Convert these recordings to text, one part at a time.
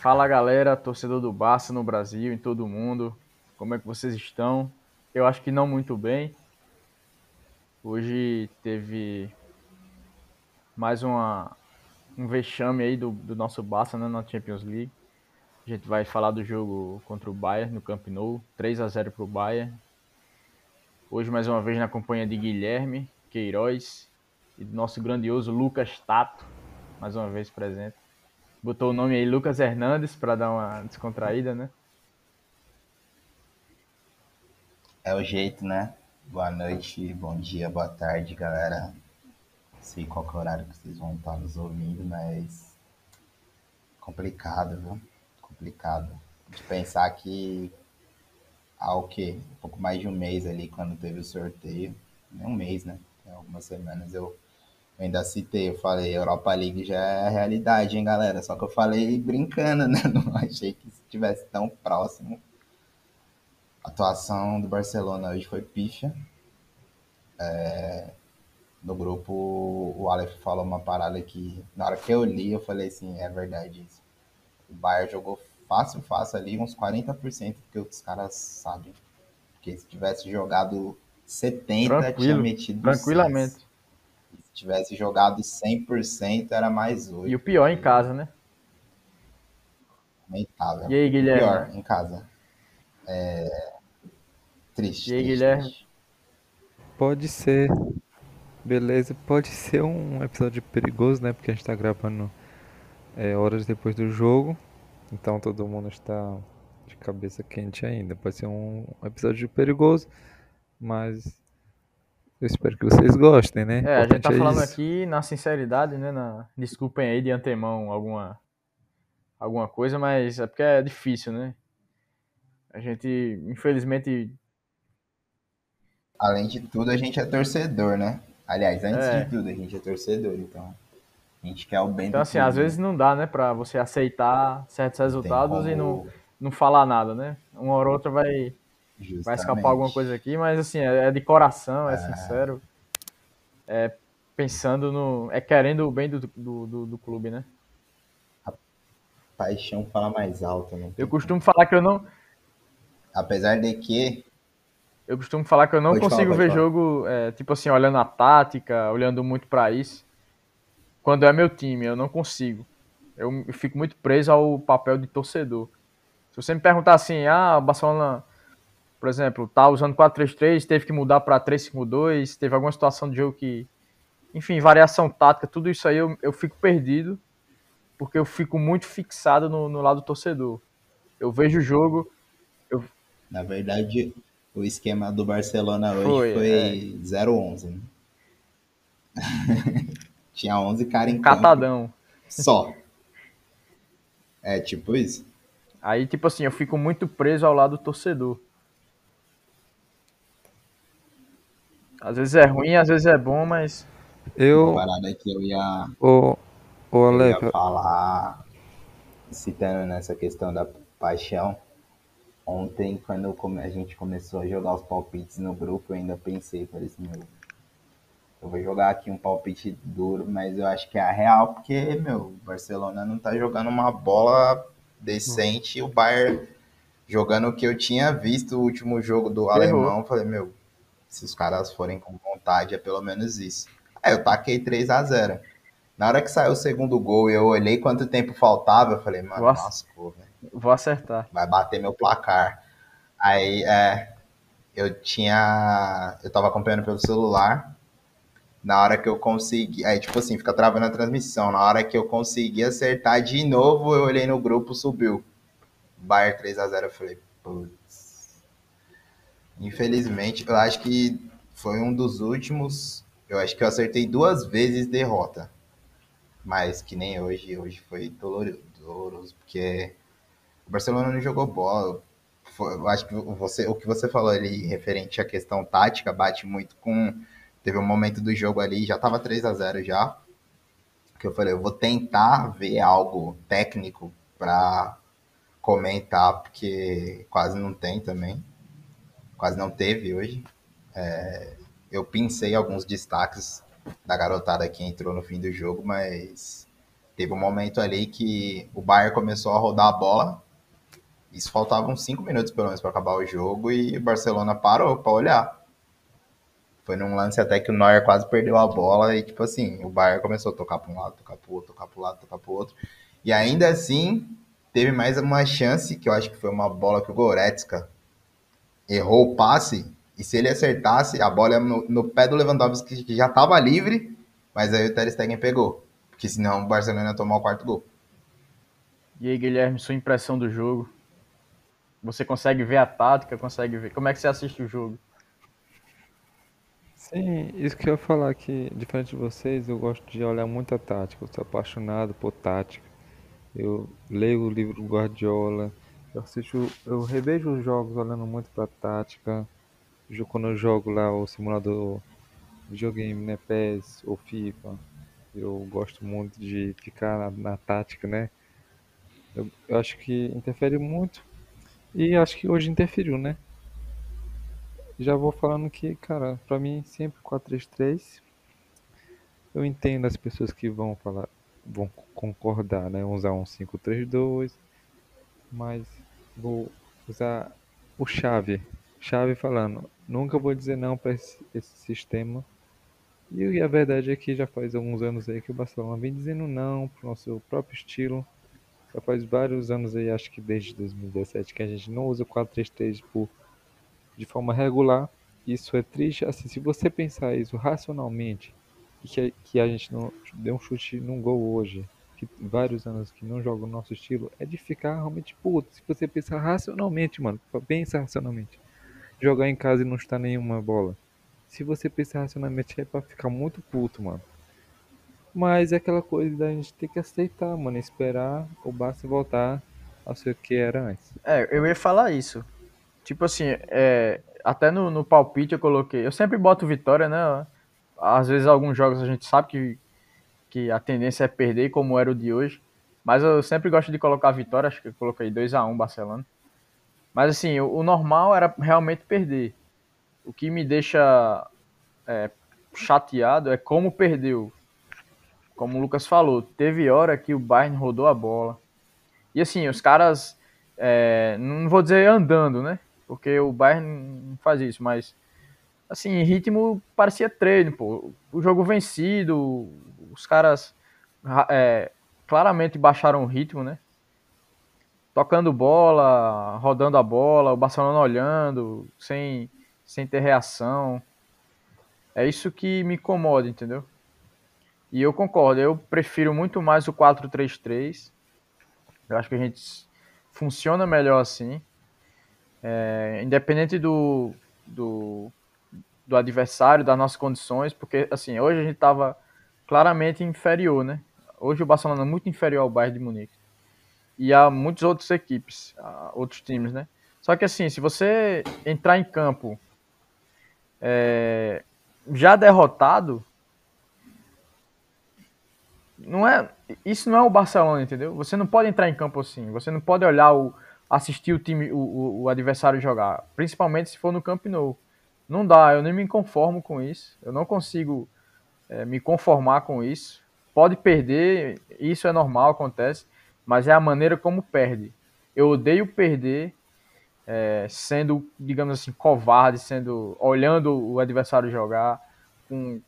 Fala galera, torcedor do Barça no Brasil, em todo mundo. Como é que vocês estão? Eu acho que não muito bem. Hoje teve mais uma, um vexame aí do, do nosso Barça né, na Champions League. A gente vai falar do jogo contra o Bayern no Camp Nou, 3 a 0 para o Bayern. Hoje mais uma vez na companhia de Guilherme Queiroz e do nosso grandioso Lucas Tato, mais uma vez presente. Botou o nome aí Lucas Hernandes para dar uma descontraída, né? É o jeito, né? Boa noite, bom dia, boa tarde, galera. Não sei qual é o horário que vocês vão estar nos ouvindo, mas complicado, viu? Complicado. De pensar que há o quê? Um pouco mais de um mês ali, quando teve o sorteio. Nem um mês, né? Algumas semanas eu eu ainda citei, eu falei, Europa League já é realidade, hein, galera? Só que eu falei brincando, né? Não achei que estivesse tão próximo. A atuação do Barcelona hoje foi pífia. É... No grupo, o Aleph falou uma parada que, na hora que eu li, eu falei assim, é verdade isso. O Bayern jogou fácil, fácil ali, uns 40%, porque os caras sabem. Porque se tivesse jogado 70, Tranquilo, tinha metido Tranquilamente. 6 tivesse jogado 100%, era mais 8. E o pior em casa, né? Lamentável. E aí, Guilherme? O pior em casa. É... Triste. E aí, triste, Guilherme? Triste. Pode ser. Beleza, pode ser um episódio perigoso, né? Porque a gente tá gravando é, horas depois do jogo. Então todo mundo está de cabeça quente ainda. Pode ser um episódio perigoso, mas eu espero que vocês gostem, né? É, a gente tá é falando isso. aqui na sinceridade, né? Na... Desculpem aí de antemão alguma, alguma coisa, mas é porque é difícil, né? A gente, infelizmente. Além de tudo, a gente é torcedor, né? Aliás, antes é. de tudo, a gente é torcedor, então. A gente quer o bem Então, assim, às vezes não dá, né, pra você aceitar certos resultados como... e não, não falar nada, né? Uma hora ou outra vai Justamente. Vai escapar alguma coisa aqui, mas assim, é, é de coração, é, é, sincero. É pensando no. É querendo o bem do, do, do, do clube, né? A paixão fala mais alto, né? Eu costumo falar que eu não. Apesar de que. Eu costumo falar que eu não pode consigo falar, ver falar. jogo, é, tipo assim, olhando a tática, olhando muito para isso. Quando é meu time, eu não consigo. Eu, eu fico muito preso ao papel de torcedor. Se você me perguntar assim, ah, o Barcelona por exemplo, tá usando 4-3-3, teve que mudar para 3-5-2, teve alguma situação de jogo que. Enfim, variação tática, tudo isso aí eu, eu fico perdido, porque eu fico muito fixado no, no lado do torcedor. Eu vejo o jogo. Eu... Na verdade, o esquema do Barcelona hoje foi, foi é... 0-11. Né? Tinha 11 caras em Catadão. Campo, só. É tipo isso. Aí, tipo assim, eu fico muito preso ao lado do torcedor. Às vezes é ruim, às vezes é bom, mas. Eu. Uma parada que eu ia. Ô, ô Ale... eu ia falar, citando nessa questão da paixão. Ontem, quando a gente começou a jogar os palpites no grupo, eu ainda pensei, falei assim, meu, eu vou jogar aqui um palpite duro, mas eu acho que é a real, porque, meu, o Barcelona não tá jogando uma bola decente, e o Bayern jogando o que eu tinha visto o último jogo do Errou. alemão, falei, meu, se os caras forem com vontade, é pelo menos isso. Aí eu taquei 3 a 0 Na hora que saiu o segundo gol e eu olhei quanto tempo faltava, eu falei, mano, nossa, velho. Vou acertar. Vai bater meu placar. Aí, é, eu tinha. Eu tava acompanhando pelo celular. Na hora que eu consegui. Aí, tipo assim, fica travando a transmissão. Na hora que eu consegui acertar de novo, eu olhei no grupo, subiu. Bayern 3 a 0 Eu falei, putz. Infelizmente, eu acho que foi um dos últimos. Eu acho que eu acertei duas vezes derrota. Mas que nem hoje. Hoje foi doloroso, porque o Barcelona não jogou bola. eu acho que você, o que você falou ali referente à questão tática bate muito com. Teve um momento do jogo ali, já tava 3 a 0 já. Que eu falei, eu vou tentar ver algo técnico para comentar, porque quase não tem também quase não teve hoje. É, eu pensei alguns destaques da garotada que entrou no fim do jogo, mas teve um momento ali que o Bayern começou a rodar a bola. Isso faltavam cinco minutos pelo menos para acabar o jogo e o Barcelona parou para olhar. Foi num lance até que o Neuer quase perdeu a bola e tipo assim, o Bayern começou a tocar para um lado, tocar para outro, tocar para lado, tocar para outro. E ainda assim, teve mais uma chance, que eu acho que foi uma bola que o Goretzka errou o passe, e se ele acertasse, a bola ia no, no pé do Lewandowski, que já estava livre, mas aí o Ter Stegen pegou, porque senão o Barcelona ia tomar o quarto gol. E aí, Guilherme, sua impressão do jogo? Você consegue ver a tática, consegue ver... Como é que você assiste o jogo? Sim, isso que eu ia falar que, diferente de vocês, eu gosto de olhar muito a tática, eu sou apaixonado por tática. Eu leio o livro do Guardiola, eu assisto, eu revejo os jogos olhando muito pra tática. Quando eu jogo lá o simulador videogame, né, PES ou FIFA, eu gosto muito de ficar na, na tática, né? Eu, eu acho que interfere muito e acho que hoje interferiu, né? Já vou falando que, cara, pra mim sempre 4-3-3. Eu entendo as pessoas que vão falar, vão concordar, né? Usar um 5-3-2, mas vou usar o chave. Chave falando, nunca vou dizer não para esse, esse, sistema. E a verdade é que já faz alguns anos aí que o Barcelona vem dizendo não pro nosso próprio estilo. Já faz vários anos aí, acho que desde 2017, que a gente não usa o 4-3-3 por, de forma regular. Isso é triste. Assim, se você pensar isso racionalmente, que, que a gente não deu um chute num gol hoje, que vários anos que não joga o nosso estilo, é de ficar realmente puto. Se você pensar racionalmente, mano, pensa racionalmente. Jogar em casa e não estar nenhuma bola. Se você pensar racionalmente, é pra ficar muito puto, mano. Mas é aquela coisa da gente ter que aceitar, mano, esperar o Barça voltar ao ser que era antes. É, eu ia falar isso. Tipo assim, é, até no, no palpite eu coloquei. Eu sempre boto vitória, né? às vezes alguns jogos a gente sabe que, que a tendência é perder, como era o de hoje. Mas eu sempre gosto de colocar vitória, acho que eu coloquei 2 a 1 Barcelona. Mas assim, o, o, normal era realmente perder. O que me deixa é, chateado é como perdeu. Como o Lucas falou, teve hora que o Bayern rodou a bola. E assim, os caras, é, não vou dizer andando, né? Porque o Bayern não faz isso, mas assim, ritmo parecia treino, pô. O jogo vencido, os caras é, claramente baixaram o ritmo, né? Tocando bola, rodando a bola, o Barcelona olhando, sem, sem ter reação. É isso que me incomoda, entendeu? E eu concordo, eu prefiro muito mais o 4-3-3. Eu acho que a gente funciona melhor assim. É, independente do, do do adversário, das nossas condições, porque assim, hoje a gente estava claramente inferior, né? Hoje o Barcelona é muito inferior ao Bayern de Munique. E há muitas outras equipes, outros times, né? Só que assim, se você entrar em campo é, já derrotado, não é, isso não é o Barcelona, entendeu? Você não pode entrar em campo assim. Você não pode olhar o assistir o time, o, o, adversário jogar, principalmente se for no Camp Nou. Não dá, eu nem me conformo com isso. Eu não consigo é, me conformar com isso. Pode perder, isso é normal, acontece, mas é a maneira como perde. Eu odeio perder é, sendo, digamos assim, covarde, sendo olhando o adversário jogar com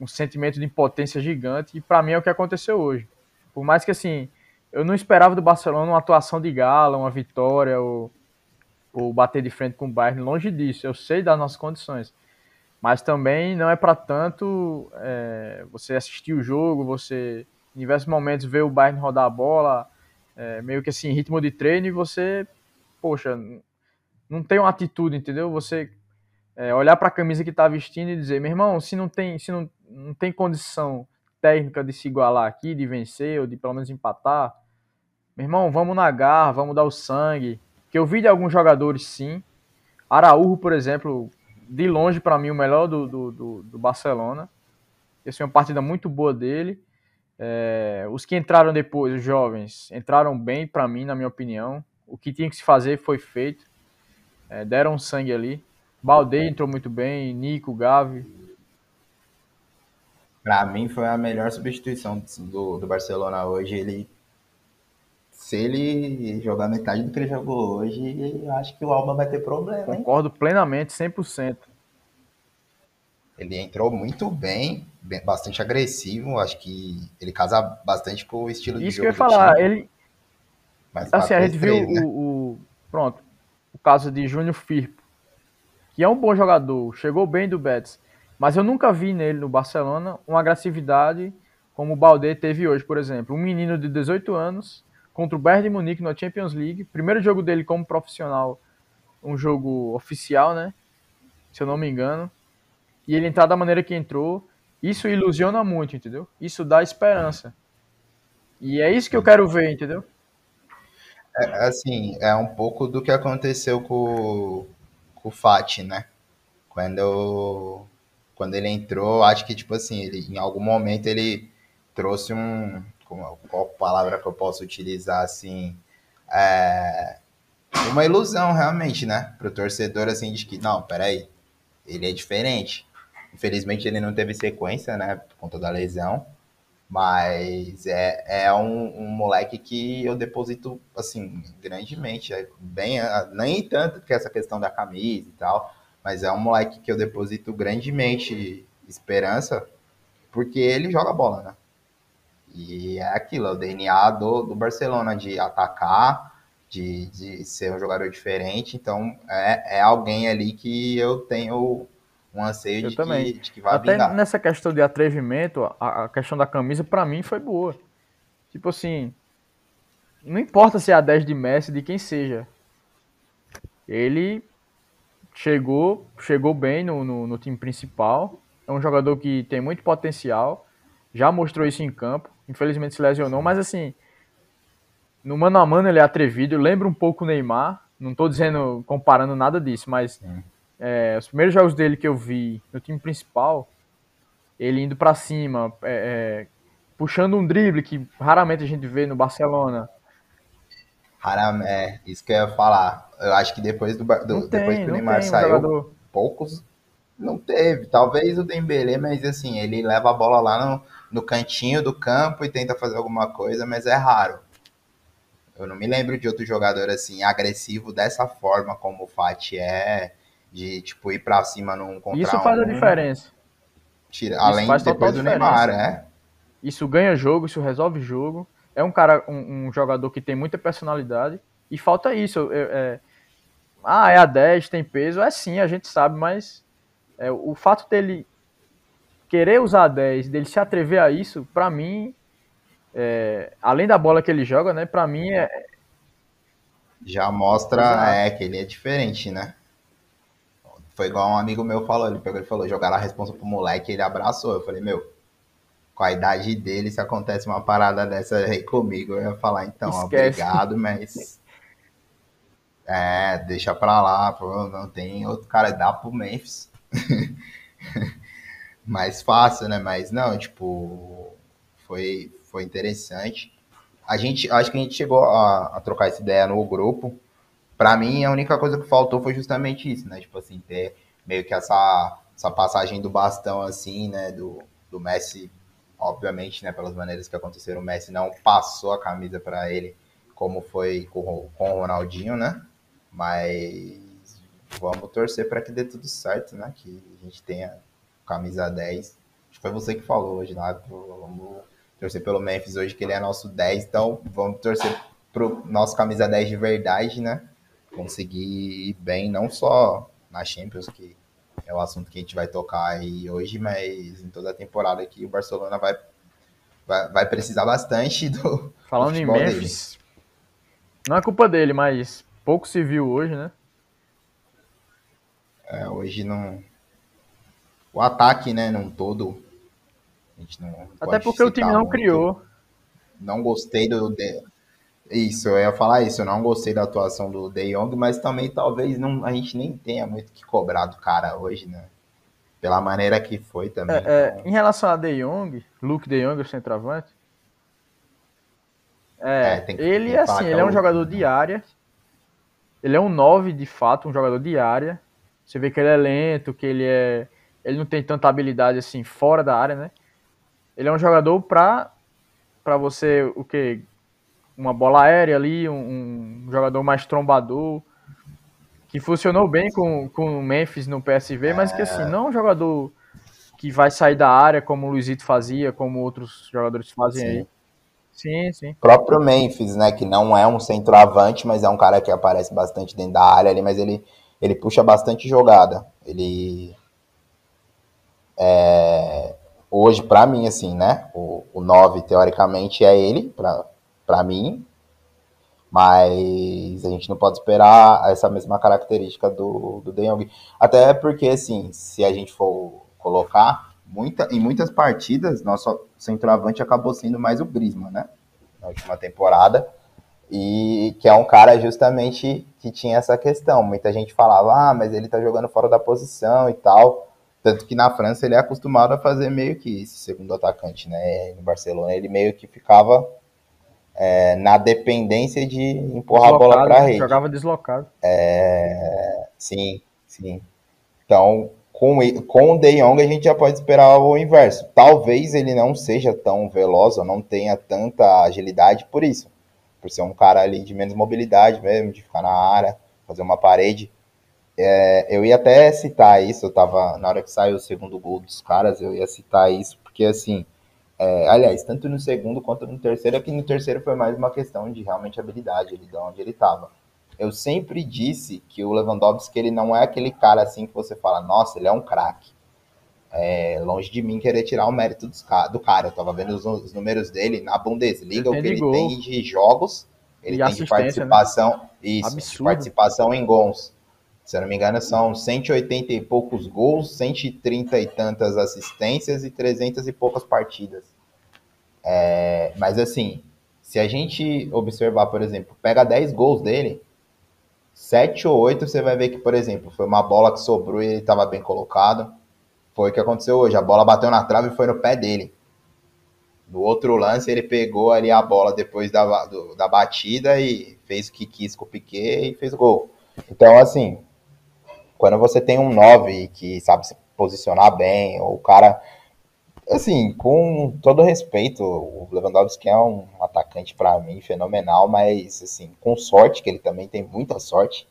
um sentimento de impotência gigante. E para mim é o que aconteceu hoje. Por mais que assim, eu não esperava do Barcelona uma atuação de gala, uma vitória ou ou bater de frente com o Bayern, longe disso. Eu sei das nossas condições. Mas também não é para tanto é, você assistir o jogo, você em diversos momentos ver o Bayern rodar a bola, é, meio que assim, ritmo de treino, e você, poxa, não tem uma atitude, entendeu? Você é, olhar para a camisa que está vestindo e dizer, meu irmão, se não tem, se não, não tem condição técnica de se igualar aqui, de vencer ou de pelo menos empatar, meu irmão, vamos na garra, vamos dar o sangue, que eu vi de alguns jogadores, sim. Araújo, por exemplo, de longe, para mim, o melhor do, do, do, do Barcelona. Essa é uma partida muito boa dele. É, os que entraram depois, os jovens, entraram bem, para mim, na minha opinião. O que tinha que se fazer foi feito. É, deram sangue ali. Balde entrou muito bem, Nico, Gavi. Para mim foi a melhor substituição do, do Barcelona hoje. Ele se ele jogar metade do que ele jogou hoje, eu acho que o Alba vai ter problema. Hein? Concordo plenamente, 100%. Ele entrou muito bem, bastante agressivo. Acho que ele casa bastante com o estilo Isso de jogo. Isso que eu ia falar, ele. Mas assim, a gente viu né? o, o, Pronto. O caso de Júnior Firpo, que é um bom jogador, chegou bem do Betis. Mas eu nunca vi nele no Barcelona uma agressividade como o Balde teve hoje, por exemplo. Um menino de 18 anos contra o Bayern de Munique na Champions League. Primeiro jogo dele como profissional, um jogo oficial, né? Se eu não me engano. E ele entrar da maneira que entrou, isso ilusiona muito, entendeu? Isso dá esperança. E é isso que eu quero ver, entendeu? É, assim, é um pouco do que aconteceu com, com o Fati, né? Quando, quando ele entrou, acho que, tipo assim, ele, em algum momento ele trouxe um, qual palavra que eu posso utilizar assim, é, uma ilusão realmente, né? Para o torcedor assim de que não, peraí, ele é diferente. Infelizmente ele não teve sequência, né? Por conta da lesão. Mas é, é um, um moleque que eu deposito, assim, grandemente. É bem, nem tanto que essa questão da camisa e tal, mas é um moleque que eu deposito grandemente esperança, porque ele joga bola, né? E é aquilo, é o DNA do, do Barcelona de atacar, de, de ser um jogador diferente. Então é, é alguém ali que eu tenho um anseio de que, de que, vai Até vingar. nessa questão de atrevimento, a, a questão da camisa, para mim, foi boa. Tipo assim, não importa se é a 10 de Messi, de quem seja. Ele chegou, chegou bem no, no, no time principal. É um jogador que tem muito potencial. Já mostrou isso em campo infelizmente se lesionou, mas assim, no mano a mano ele é atrevido, lembra um pouco o Neymar, não estou dizendo, comparando nada disso, mas é, os primeiros jogos dele que eu vi no time principal, ele indo para cima, é, é, puxando um drible que raramente a gente vê no Barcelona. Raramente, é, isso que eu ia falar. Eu acho que depois do, do tem, depois que o Neymar saiu, um poucos não teve. Talvez o Dembélé, mas assim, ele leva a bola lá no, no cantinho do campo e tenta fazer alguma coisa, mas é raro. Eu não me lembro de outro jogador assim agressivo dessa forma como o Fati é, de tipo ir para cima num contra Isso faz um, a diferença. Tira, além de depois do Neymar, é. Isso ganha jogo, isso resolve jogo. É um cara, um, um jogador que tem muita personalidade e falta isso. É, é, ah, é a 10, tem peso, é sim, a gente sabe, mas é, o fato dele querer usar 10, dele se atrever a isso, para mim, é, além da bola que ele joga, né, para mim é já mostra é, que ele é diferente, né? Foi igual um amigo meu falou, ele pegou e falou, jogar a responsa pro moleque, ele abraçou. Eu falei, meu, com a idade dele, se acontece uma parada dessa aí comigo, eu ia falar, então, Esquece. obrigado, mas. É, deixa pra lá, pô, não tem outro cara, dá pro Memphis. mais fácil, né? Mas não, tipo, foi, foi interessante. A gente, acho que a gente chegou a, a trocar essa ideia no grupo. Para mim, a única coisa que faltou foi justamente isso, né? Tipo assim, ter meio que essa, essa passagem do bastão, assim, né? Do, do Messi, obviamente, né? Pelas maneiras que aconteceram, o Messi não passou a camisa para ele, como foi com, com o Ronaldinho, né? Mas vamos torcer para que dê tudo certo, né? Que a gente tenha camisa 10. Acho que foi você que falou hoje lá. Vamos torcer pelo Memphis hoje, que ele é nosso 10. Então, vamos torcer pro nosso camisa 10 de verdade, né? Conseguir ir bem, não só na Champions, que é o assunto que a gente vai tocar aí hoje, mas em toda a temporada que o Barcelona vai, vai, vai precisar bastante do. Falando do em Memphis, não é culpa dele, mas pouco se viu hoje, né? É, hoje não, o ataque, né, num todo. Até porque o time não muito. criou. Não gostei do. De... Isso, eu ia falar isso. Eu não gostei da atuação do De Jong, mas também talvez não, a gente nem tenha muito que cobrar do cara hoje, né? Pela maneira que foi também. É, é então... é, em relação a De Jong, Luke De Jong, o centroavante. É, que, ele assim, ele é um jogador de área. Ele é um 9 de fato, um jogador de área. Você vê que ele é lento, que ele é ele não tem tanta habilidade assim fora da área, né? ele é um jogador para para você o que uma bola aérea ali, um, um, jogador mais trombador que funcionou bem com, com o Memphis no PSV, mas que assim, não é um jogador que vai sair da área como o Luizito fazia, como outros jogadores fazem sim. aí. Sim, sim. O próprio Memphis, né, que não é um centroavante, mas é um cara que aparece bastante dentro da área ali, mas ele, ele puxa bastante jogada. Ele é, hoje, para mim, assim, né? O, o 9, teoricamente, é ele, para mim. Mas a gente não pode esperar essa mesma característica do, do De Jong. Até porque, assim, se a gente for colocar, muita, em muitas partidas, nosso centroavante acabou sendo mais o Griezmann, né? Na última temporada. E que é um cara justamente que tinha essa questão. Muita gente falava, ah, mas ele tá jogando fora da posição e tal. Tanto que na França ele é acostumado a fazer meio que esse segundo atacante, né? No Barcelona ele meio que ficava é, na dependência de empurrar deslocado, a bola para a rede. Jogava deslocado. É, sim, sim. Então, com, com o De Jong a gente já pode esperar o inverso. Talvez ele não seja tão veloz ou não tenha tanta agilidade por isso. Por ser um cara ali de menos mobilidade mesmo, de ficar na área, fazer uma parede. É, eu ia até citar isso, eu tava, na hora que saiu o segundo gol dos caras, eu ia citar isso, porque assim, é, aliás, tanto no segundo quanto no terceiro, aqui no terceiro foi mais uma questão de realmente habilidade, ele de onde ele tava. Eu sempre disse que o Lewandowski, ele não é aquele cara assim que você fala, nossa, ele é um craque. É, longe de mim querer tirar o mérito dos, do cara. Eu tava vendo os, os números dele na Bundesliga, o que ele gol. tem de jogos, ele e tem de né? participação, né? isso, de participação em gols se eu não me engano, são 180 e poucos gols, 130 e tantas assistências e 300 e poucas partidas. É, mas assim, se a gente observar, por exemplo, pega 10 gols dele, 7 ou 8 você vai ver que, por exemplo, foi uma bola que sobrou e ele estava bem colocado. Foi o que aconteceu hoje. A bola bateu na trave e foi no pé dele. No outro lance, ele pegou ali a bola depois da, do, da batida e fez o que quis com o Piquet e fez o gol. Então, assim, quando você tem um 9 que sabe se posicionar bem, ou o cara. Assim, com todo respeito, o Lewandowski é um atacante para mim fenomenal, mas assim, com sorte, que ele também tem muita sorte,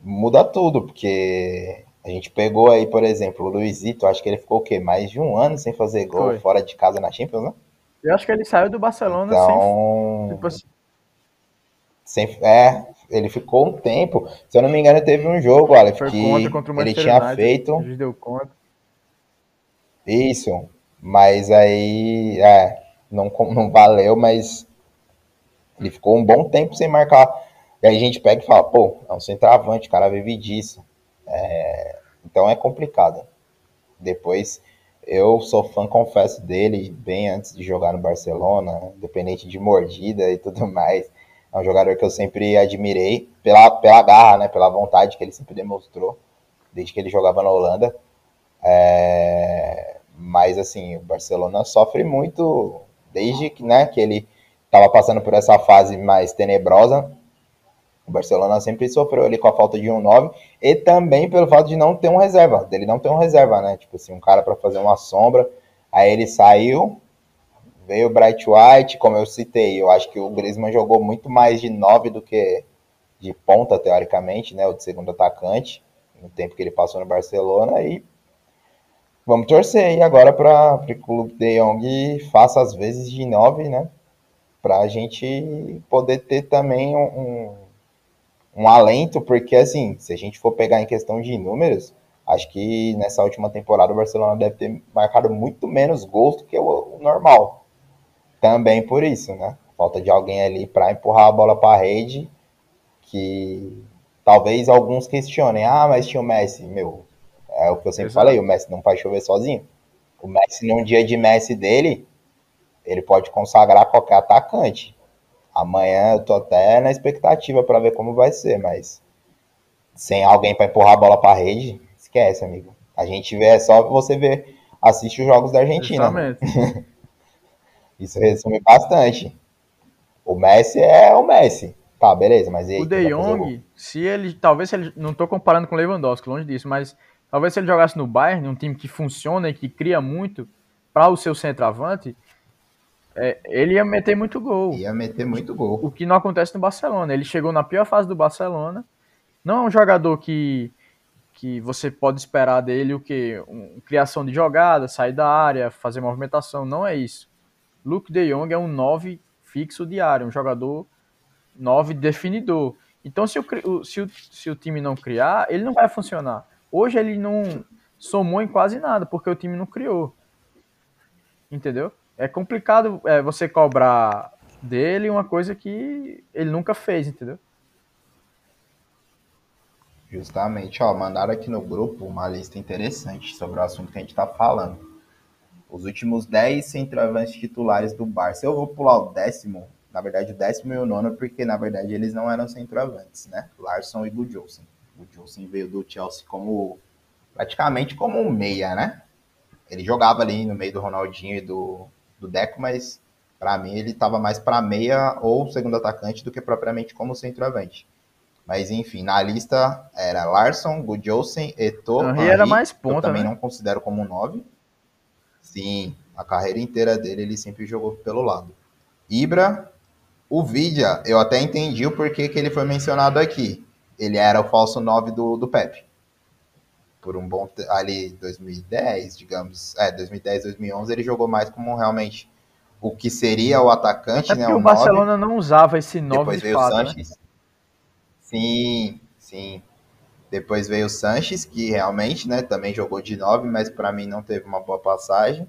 muda tudo, porque a gente pegou aí, por exemplo, o Luizito, acho que ele ficou o quê? Mais de um ano sem fazer gol Foi. fora de casa na Champions, né? Eu acho que ele saiu do Barcelona então, sem, tipo assim. sem. É, ele ficou um tempo. Se eu não me engano, teve um jogo, Aleph, que ele tinha United, feito. deu conta. Isso. Mas aí, é, não, não valeu, mas ele ficou um bom tempo sem marcar. E aí a gente pega e fala, pô, é um centroavante, o cara vive disso. É, então é complicado. Depois, eu sou fã, confesso, dele bem antes de jogar no Barcelona, independente de mordida e tudo mais. É um jogador que eu sempre admirei pela, pela garra, né, pela vontade que ele sempre demonstrou, desde que ele jogava na Holanda. É, mas, assim, o Barcelona sofre muito desde que, né, que ele estava passando por essa fase mais tenebrosa. O Barcelona sempre sofreu ali com a falta de um 9 e também pelo fato de não ter um reserva, dele não ter um reserva, né? Tipo assim, um cara para fazer uma sombra. Aí ele saiu, Veio o Bright White, como eu citei, eu acho que o Griezmann jogou muito mais de 9 do que de ponta, teoricamente, né, o de segundo atacante, no tempo que ele passou no Barcelona, e vamos torcer aí agora para o Luke de Jong faça as vezes de 9, né, para a gente poder ter também um, um, um alento, porque assim, se a gente for pegar em questão de números, acho que nessa última temporada o Barcelona deve ter marcado muito menos gols do que o normal também por isso, né? Falta de alguém ali para empurrar a bola para a rede, que talvez alguns questionem, ah, mas tinha o Messi, meu, é o que eu sempre Exato. falei, o Messi não pode chover sozinho. O Messi, num dia de Messi dele, ele pode consagrar qualquer atacante. Amanhã eu tô até na expectativa para ver como vai ser, mas sem alguém para empurrar a bola para a rede, esquece, amigo. A gente vê, é só você ver, assiste os jogos da Argentina. Isso resume bastante. O Messi é o Messi. Tá, beleza, mas aí, O De Jong, se ele. Talvez se ele. Não tô comparando com o Lewandowski, longe disso, mas talvez se ele jogasse no Bayern, um time que funciona e que cria muito, para o seu centroavante, é, ele ia meter muito gol. Ia meter muito gol. O que não acontece no Barcelona. Ele chegou na pior fase do Barcelona. Não é um jogador que, que você pode esperar dele o que? Um, criação de jogada, sair da área, fazer movimentação. Não é isso. Luke de Jong é um 9 fixo de área, um jogador 9 definidor. Então, se o, se, o, se o time não criar, ele não vai funcionar. Hoje ele não somou em quase nada, porque o time não criou. Entendeu? É complicado é, você cobrar dele uma coisa que ele nunca fez, entendeu? Justamente, ó, mandaram aqui no grupo uma lista interessante sobre o assunto que a gente está falando. Os últimos 10 centroavantes titulares do Barça. Eu vou pular o décimo, na verdade o décimo e o nono, porque na verdade eles não eram centroavantes, né? Larson e Gudjohnsen. O Johnson veio do Chelsea como praticamente como um meia, né? Ele jogava ali no meio do Ronaldinho e do, do Deco, mas para mim ele estava mais para meia ou segundo atacante do que propriamente como centroavante. Mas enfim, na lista era Larson, Gudjohnsen, Eto'o, Henry era mais ponta, eu também né? não considero como um 9. Sim, a carreira inteira dele ele sempre jogou pelo lado. Ibra, o Vidia, eu até entendi o porquê que ele foi mencionado aqui. Ele era o falso 9 do, do Pepe. Por um bom ali 2010, digamos, é, 2010, 2011, ele jogou mais como realmente o que seria o atacante, é né? O, o Barcelona não usava esse 9 Depois de veio fato, o Sanches. Né? Sim, sim. Depois veio o Sanches, que realmente, né, também jogou de 9, mas para mim não teve uma boa passagem.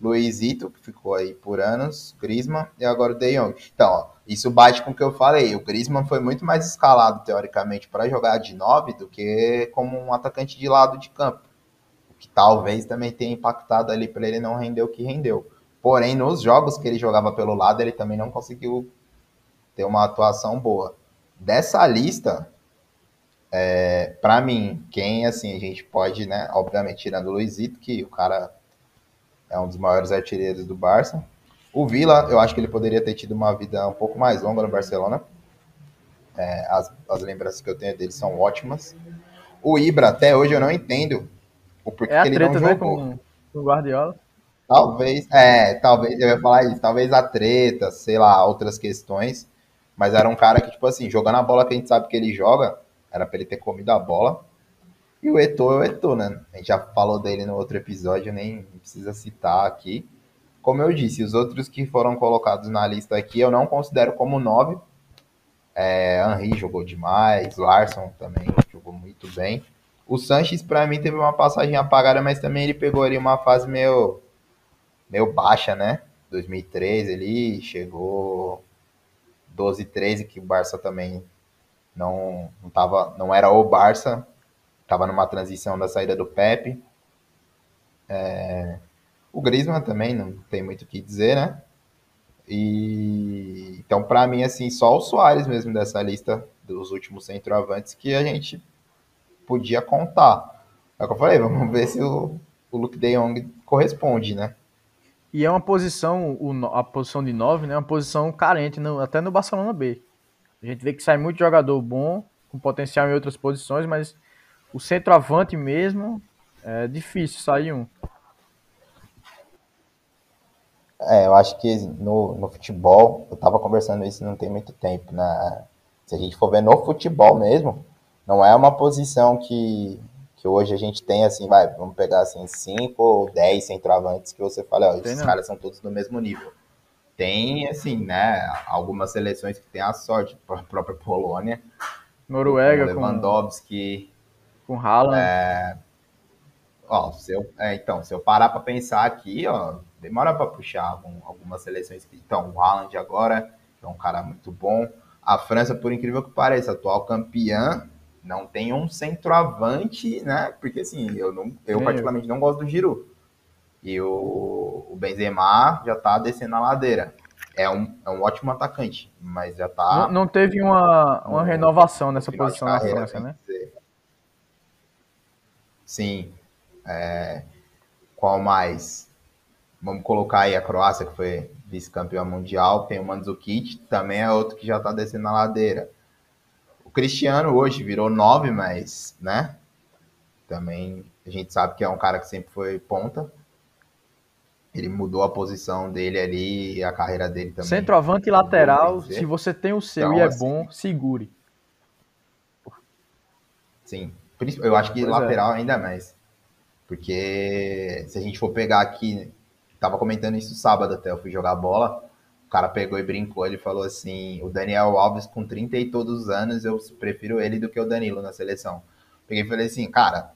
Luizito, que ficou aí por anos, Griezmann e agora o De Jong. Então, ó, isso bate com o que eu falei. O Griezmann foi muito mais escalado, teoricamente, para jogar de 9 do que como um atacante de lado de campo. O que talvez também tenha impactado ali para ele não render o que rendeu. Porém, nos jogos que ele jogava pelo lado, ele também não conseguiu ter uma atuação boa. Dessa lista, é, para mim, quem assim a gente pode, né, obviamente tirando o Luizito, que o cara é um dos maiores artilheiros do Barça. O Vila, eu acho que ele poderia ter tido uma vida um pouco mais longa no Barcelona. É, as, as lembranças que eu tenho dele são ótimas. O Ibra, até hoje eu não entendo o porquê é que ele não né, jogou. Com, com o Guardiola. Talvez, é, talvez, eu ia falar isso, talvez a treta, sei lá, outras questões, mas era um cara que, tipo assim, jogando a bola que a gente sabe que ele joga, era pra ele ter comido a bola, e o Eto'o é o Eto'o, né? A gente já falou dele no outro episódio, nem precisa citar aqui. Como eu disse, os outros que foram colocados na lista aqui eu não considero como nove. É, Henry jogou demais, Larson também jogou muito bem. O Sanches, para mim, teve uma passagem apagada, mas também ele pegou ali uma fase meio, meio baixa, né? 2013 ele chegou 12, 13, que o Barça também não, não, tava, não era o Barça, estava numa transição da saída do Pepe. É, o Griezmann também não tem muito o que dizer, né? E então, para mim, assim, só o Soares mesmo dessa lista dos últimos centroavantes que a gente podia contar. É o que eu falei, vamos ver se o, o Luke De Jong corresponde, né? E é uma posição, a posição de 9, né? Uma posição carente, no, até no Barcelona B. A gente vê que sai muito jogador bom, com potencial em outras posições, mas o centroavante mesmo é difícil sair um. É, eu acho que no, no futebol, eu tava conversando isso não tem muito tempo, né? Se a gente for ver no futebol mesmo, não é uma posição que, que hoje a gente tem, assim, vai, vamos pegar assim, 5 ou 10 centroavantes que você fala, ó, esses caras são todos do mesmo nível. Tem, assim, né, algumas seleções que tem a sorte, a própria Polônia, Noruega, com Lewandowski, com, com Haaland. É, ó, se eu, é, então, se eu parar para pensar aqui, ó, demora para puxar algum, algumas seleções. Então, o Haaland agora é um cara muito bom. A França, por incrível que pareça, atual campeã, não tem um centroavante, né? Porque assim, eu, não, eu particularmente não gosto do Giroud. E o, o Benzema já tá descendo a ladeira. É um, é um ótimo atacante, mas já tá. Não, não teve uma, uma no, renovação nessa posição carreira, na França, né? Sim. É, qual mais? Vamos colocar aí a Croácia, que foi vice-campeã mundial. Tem o Mandzukic, também é outro que já tá descendo a ladeira. O Cristiano hoje virou nove, mas, né? Também a gente sabe que é um cara que sempre foi ponta. Ele mudou a posição dele ali e a carreira dele também. Centroavante e lateral, se você tem o seu então, e é assim, bom, segure. Sim, eu acho que pois é. lateral é. ainda mais. Porque se a gente for pegar aqui, tava comentando isso sábado até, eu fui jogar bola, o cara pegou e brincou, ele falou assim, o Daniel Alves com 30 e todos os anos, eu prefiro ele do que o Danilo na seleção. Peguei e falei assim, cara,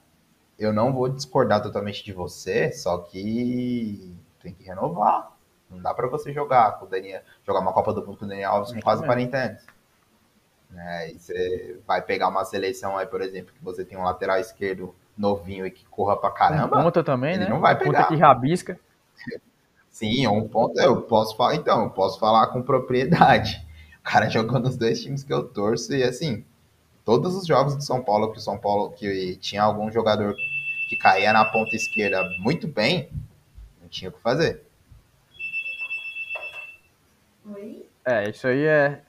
eu não vou discordar totalmente de você, só que tem que renovar. Não dá para você jogar com o Daniel, jogar uma Copa do Mundo com o Daniel Alves com quase 40 anos. Né? E você vai pegar uma seleção aí, por exemplo, que você tem um lateral esquerdo novinho e que corra pra caramba. Um ponta também, ele né? Não vai um pegar. Ponta que rabisca. Sim, um ponto. Eu posso falar, então, eu posso falar com propriedade. O cara jogou nos dois times que eu torço e assim, todos os jogos do São Paulo que o São Paulo que tinha algum jogador que caía na ponta esquerda muito bem, não tinha o que fazer. Oi? É, isso aí é.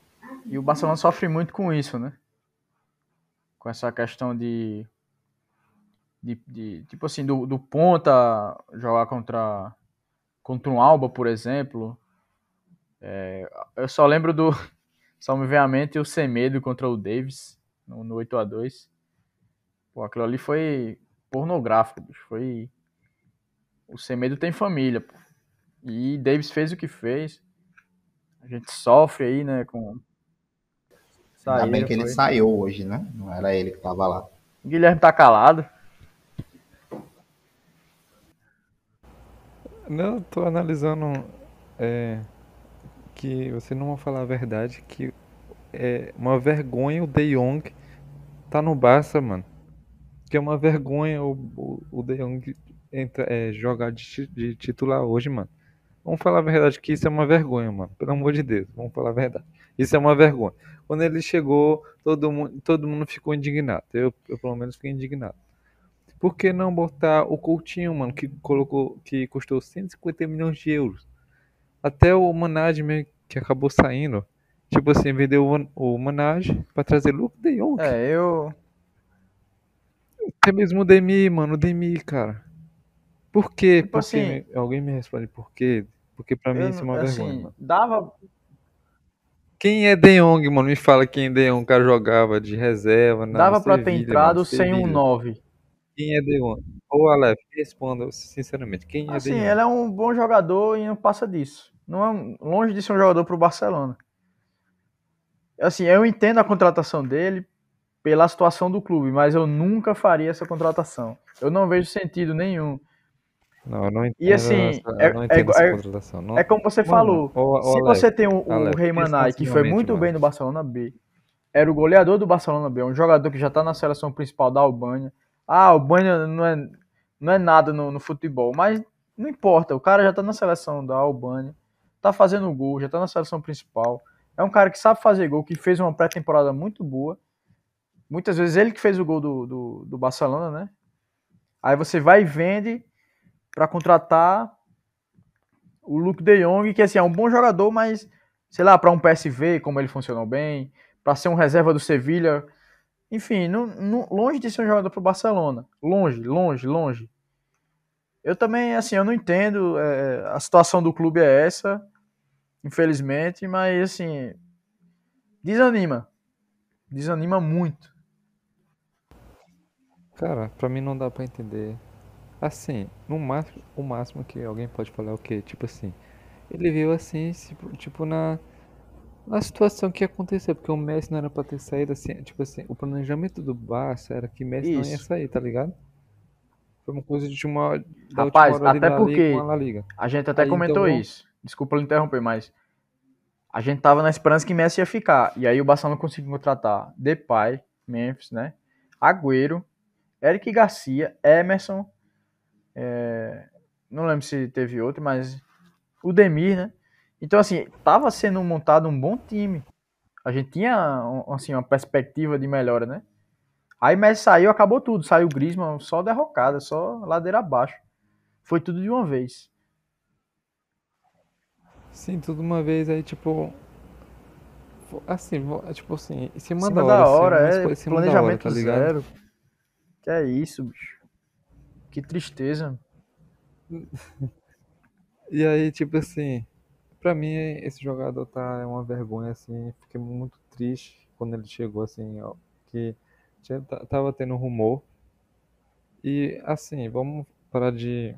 E o Barcelona sofre muito com isso, né? Com essa questão de. de, de tipo assim, do, do ponta jogar contra. contra um Alba, por exemplo. É, eu só lembro do. Só me vem à mente o Semedo contra o Davis no, no 8x2. Pô, aquilo ali foi pornográfico, bicho. Foi o Semedo tem família, pô. E Davis fez o que fez. A gente sofre aí, né, com... Saída, Ainda bem que foi. ele saiu hoje, né? Não era ele que tava lá. O Guilherme tá calado. Não, tô analisando é, que você não vai falar a verdade, que é uma vergonha o De Jong tá no Barça, mano. Que é uma vergonha o, o, o De Jong entra, é, jogar de, de titular hoje, mano. Vamos falar a verdade que isso é uma vergonha, mano. Pelo amor de Deus, vamos falar a verdade. Isso é uma vergonha. Quando ele chegou, todo mundo, todo mundo ficou indignado. Eu, eu pelo menos fiquei indignado. Por que não botar o Coutinho, mano, que colocou, que custou 150 milhões de euros? Até o Manage que acabou saindo, tipo assim, vendeu o, Manage para trazer Luke De Jong. É, eu até mesmo o Demi, mano, o Demi, cara. Por quê? Tipo assim, alguém me responde por quê? Porque pra mim isso é uma assim, vergonha, mano. Dava. Quem é De Jong, mano? Me fala quem De Jong cara jogava de reserva. Na Dava pra ter entrado sem um 9. Quem é De Jong? Ô, Aleph, responda sinceramente. Quem é assim, De Jong? ele é um bom jogador e não passa disso. Não é longe de ser um jogador pro Barcelona. Assim, eu entendo a contratação dele pela situação do clube, mas eu nunca faria essa contratação. Eu não vejo sentido nenhum. Não, eu não entendo. E assim, essa, é, é, não... é, como você Mano, falou. Se Alex, você tem o, o Rei Manai, que foi muito bem no Barcelona B, era o goleador do Barcelona B, um jogador que já está na seleção principal da Albânia. Ah, a Albânia não é, não é nada no, no futebol, mas não importa, o cara já está na seleção da Albânia, está fazendo gol, já está na seleção principal. É um cara que sabe fazer gol, que fez uma pré-temporada muito boa Muitas vezes ele que fez o gol do, do, do Barcelona, né? Aí você vai e vende para contratar o Luke De Jong, que assim, é um bom jogador, mas sei lá, para um PSV, como ele funcionou bem, para ser um reserva do Sevilha, enfim, não, longe de ser um jogador para o Barcelona, longe, longe, longe. Eu também, assim, eu não entendo, é, a situação do clube é essa, infelizmente, mas assim, desanima, desanima muito. Cara, pra mim não dá pra entender. Assim, no máximo, o máximo que alguém pode falar é o quê? Tipo assim, ele veio assim, tipo, tipo na, na situação que aconteceu, porque o Messi não era pra ter saído assim, tipo assim, o planejamento do Barça era que Messi não ia sair, tá ligado? Foi uma coisa de uma da Rapaz, hora até porque Liga, Liga. a gente até aí, comentou então, isso. Desculpa eu interromper, mas a gente tava na esperança que Messi ia ficar. E aí o Barcelona conseguiu contratar Depay, Memphis, né? Agüero, Eric Garcia, Emerson, é, não lembro se teve outro, mas o Demir, né? Então, assim, tava sendo montado um bom time. A gente tinha, assim, uma perspectiva de melhora, né? Aí Messi saiu, acabou tudo. Saiu o Griezmann, só derrocada, só ladeira abaixo. Foi tudo de uma vez. Sim, tudo uma vez aí, tipo. Assim, tipo assim, em cima, cima da hora. Da hora assim, é, planejamento hora, tá zero. Que é isso, bicho. Que tristeza. E aí, tipo assim, pra mim esse jogador tá é uma vergonha, assim, fiquei muito triste quando ele chegou, assim, ó, que tinha, tava tendo rumor. E assim, vamos parar de.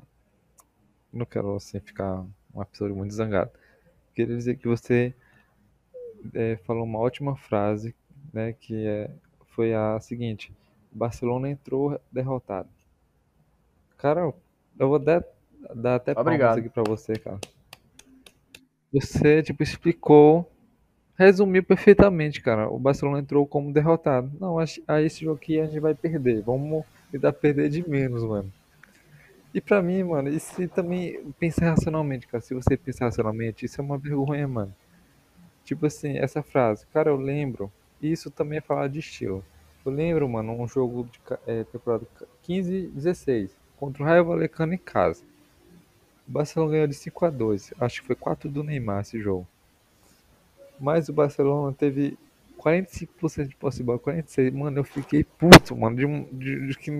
Não quero assim ficar uma pessoa muito zangado. Queria dizer que você é, falou uma ótima frase, né? Que é, foi a seguinte: Barcelona entrou derrotado. Cara, eu vou dar, dar até Obrigado. aqui pra você, cara. Você, tipo, explicou, resumiu perfeitamente, cara. O Barcelona entrou como derrotado. Não, a, a esse jogo aqui a gente vai perder. Vamos tentar perder de menos, mano. E pra mim, mano, isso também pensa racionalmente, cara. Se você pensar racionalmente, isso é uma vergonha, mano. Tipo assim, essa frase, cara, eu lembro. Isso também é falar de estilo. Eu lembro, mano, um jogo de é, temporada 15 16 contra o Raio Vallecano em casa. O Barcelona ganhou de 5 a 2 Acho que foi 4 do Neymar esse jogo. Mas o Barcelona teve 45% de posse de bola, 46. Mano, eu fiquei puto, mano, de, de, de, que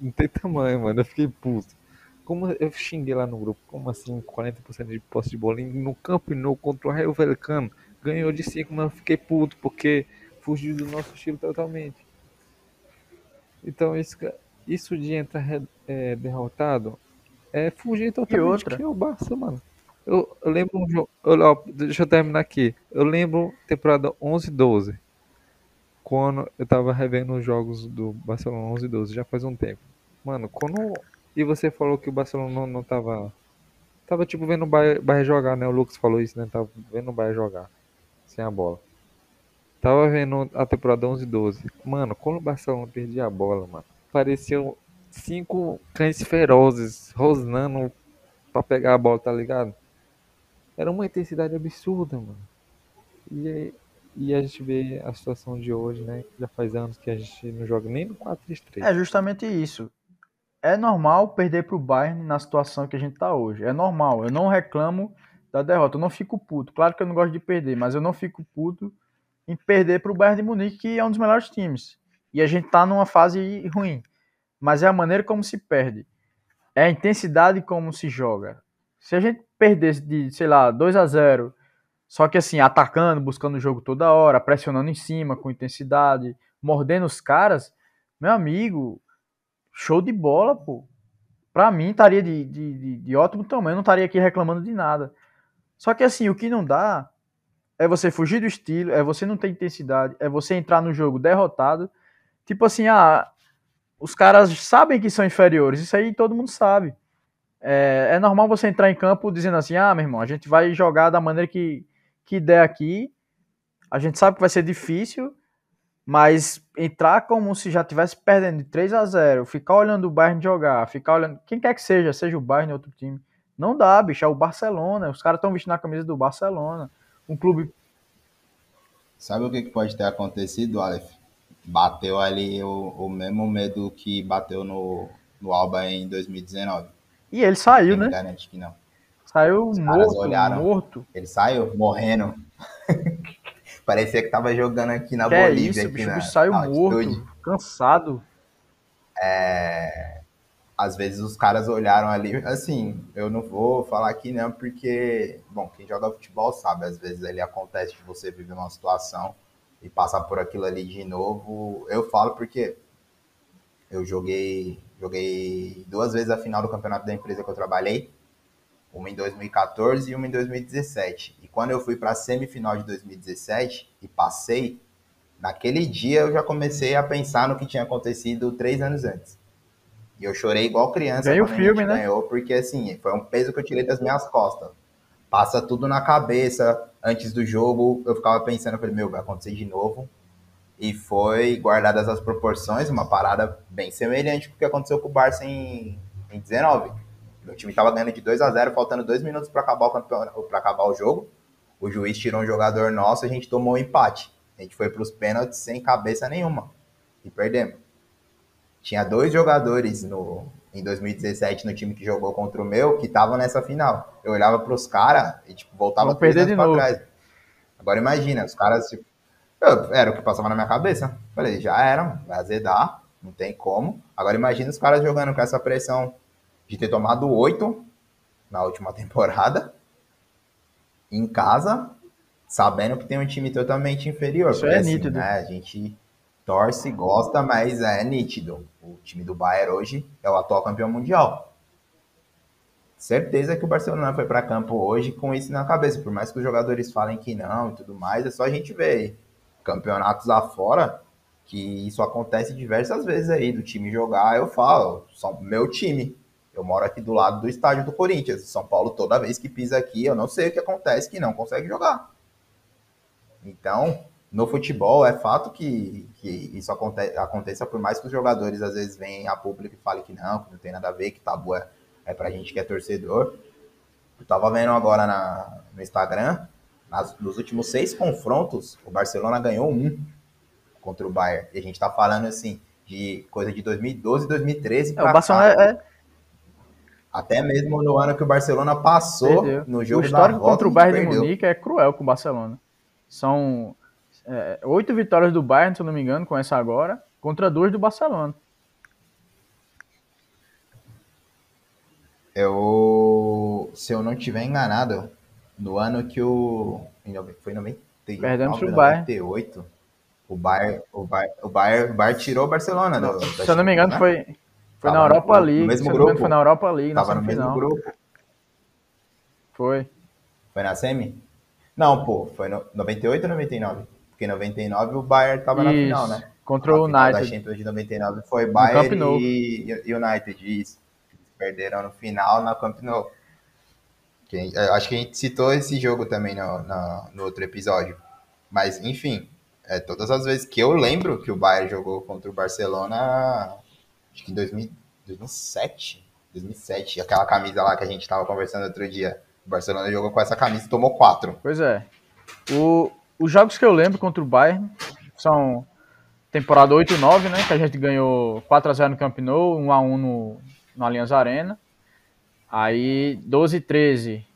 não tem tamanho, mano. Eu fiquei puto. Como eu xinguei lá no grupo, como assim 40% de posse de bola no campo e no contra o Raio Vallecano? Ganhou de 5, mas eu fiquei puto porque fugiu do nosso estilo totalmente. Então isso, isso de entrar é, derrotado é fugir totalmente e outra. que é o Barça, mano. Eu, eu lembro um jogo. Deixa eu terminar aqui. Eu lembro temporada 11 12. Quando eu tava revendo os jogos do Barcelona 11 12, já faz um tempo. Mano, quando. E você falou que o Barcelona não, não tava. Tava tipo vendo o Bayern jogar, né? O Lucas falou isso, né? Tava vendo o Bayern jogar. Sem a bola. Tava vendo a temporada 11 12. Mano, quando o Barcelona perdia a bola, mano. Pareciam cinco cães ferozes rosnando pra pegar a bola, tá ligado? Era uma intensidade absurda, mano. E, e a gente vê a situação de hoje, né? Já faz anos que a gente não joga nem no 4-3-3. É justamente isso. É normal perder pro Bayern na situação que a gente tá hoje. É normal. Eu não reclamo da derrota. Eu não fico puto. Claro que eu não gosto de perder, mas eu não fico puto em perder pro Bayern de Munique, que é um dos melhores times. E a gente tá numa fase ruim mas é a maneira como se perde. É a intensidade como se joga. Se a gente perdesse de, sei lá, 2 a 0 só que assim, atacando, buscando o jogo toda hora, pressionando em cima com intensidade, mordendo os caras, meu amigo, show de bola, pô. Pra mim, estaria de, de, de, de ótimo tamanho, não estaria aqui reclamando de nada. Só que assim, o que não dá é você fugir do estilo, é você não ter intensidade, é você entrar no jogo derrotado. Tipo assim, ah, os caras sabem que são inferiores, isso aí todo mundo sabe. É, é, normal você entrar em campo dizendo assim: ah, meu irmão, a gente vai jogar da maneira que, que der aqui. A gente sabe que vai ser difícil, mas entrar como se já tivesse perdendo de 3 a 0 ficar olhando o Bayern jogar, ficar olhando. Quem quer que seja, seja o Bayern ou outro time. Não dá, bicho, é o Barcelona. Os caras estão vestindo a camisa do Barcelona. Um clube. Sabe o que pode ter acontecido, Aleph? Bateu ali o, o mesmo medo que bateu no, no Alba em 2019. E ele saiu, né? garante que não. Saiu morto, olharam, morto. Ele saiu morrendo. Parecia que tava jogando aqui na que Bolívia. É isso, aqui bicho, na, saiu na morto, cansado. É, às vezes os caras olharam ali, assim, eu não vou falar aqui não, porque, bom, quem joga futebol sabe, às vezes ali acontece de você viver uma situação e passar por aquilo ali de novo. Eu falo porque eu joguei, joguei duas vezes a final do campeonato da empresa que eu trabalhei, uma em 2014 e uma em 2017. E quando eu fui para a semifinal de 2017 e passei, naquele dia eu já comecei a pensar no que tinha acontecido três anos antes. E eu chorei igual criança quando o filme, né? ganhou, porque assim, foi um peso que eu tirei das minhas costas. Passa tudo na cabeça, antes do jogo, eu ficava pensando, eu falei, meu, vai acontecer de novo. E foi, guardadas as proporções, uma parada bem semelhante com o que aconteceu com o Barça em, em 19. O time estava ganhando de 2 a 0 faltando dois minutos para acabar o campeonato, para acabar o jogo. O juiz tirou um jogador nosso, a gente tomou um empate. A gente foi para os pênaltis sem cabeça nenhuma e perdemos. Tinha dois jogadores no, em 2017 no time que jogou contra o meu, que estavam nessa final. Eu olhava para os caras e tipo, voltava perder de novo. trás. Agora imagina, os caras, tipo, eu, era o que passava na minha cabeça. Falei, já era, vai azedar, não tem como. Agora imagina os caras jogando com essa pressão de ter tomado oito na última temporada, em casa, sabendo que tem um time totalmente inferior. Isso é assim, nítido. Né, a gente torce, gosta, mas é nítido. O time do Bayern hoje é o atual campeão mundial. Certeza que o Barcelona foi para campo hoje com isso na cabeça, por mais que os jogadores falem que não e tudo mais, é só a gente ver campeonatos afora que isso acontece diversas vezes aí do time jogar. Eu falo, são meu time. Eu moro aqui do lado do estádio do Corinthians. São Paulo, toda vez que pisa aqui, eu não sei o que acontece que não consegue jogar. Então, no futebol, é fato que, que isso aconte, aconteça, por mais que os jogadores às vezes venham a público e falem que não, que não tem nada a ver, que tabu é, é pra gente que é torcedor. Eu tava vendo agora na, no Instagram, nas, nos últimos seis confrontos, o Barcelona ganhou um contra o Bayern. E a gente tá falando assim, de coisa de 2012, 2013 é, o Barcelona cá. é... Até mesmo no ano que o Barcelona passou perdeu. no jogo o histórico volta, contra o Bayern de Munique é cruel com o Barcelona. São é, oito vitórias do Bayern, se eu não me engano, com essa agora, contra duas do Barcelona. Eu, se eu não tiver enganado, no ano que o foi em 99, Perdemos pro 98, Bayern. o Bayern, o Bayern, o Bayern, o Bayern tirou o Barcelona. Do, se eu não me engano, né? foi, foi na Europa no, League. No mesmo grupo. Foi na Europa League. Tava no mesmo grupo. Foi. Foi na semi? Não, pô, foi no 98 ou 99? Porque em 99 o Bayern tava na final, né? Contra o United. da Champions de 99 foi Bayern e United, isso. Perderam no final na Camp Nou. Que, acho que a gente citou esse jogo também no, no, no outro episódio. Mas, enfim, é, todas as vezes que eu lembro que o Bayern jogou contra o Barcelona, acho que em 2000, 2007, 2007, aquela camisa lá que a gente estava conversando outro dia. O Barcelona jogou com essa camisa e tomou quatro. Pois é. O, os jogos que eu lembro contra o Bayern são temporada 8 e 9, né? Que a gente ganhou 4x0 no Camp Nou, 1x1 no, no Allianz Arena. Aí 12 e 13,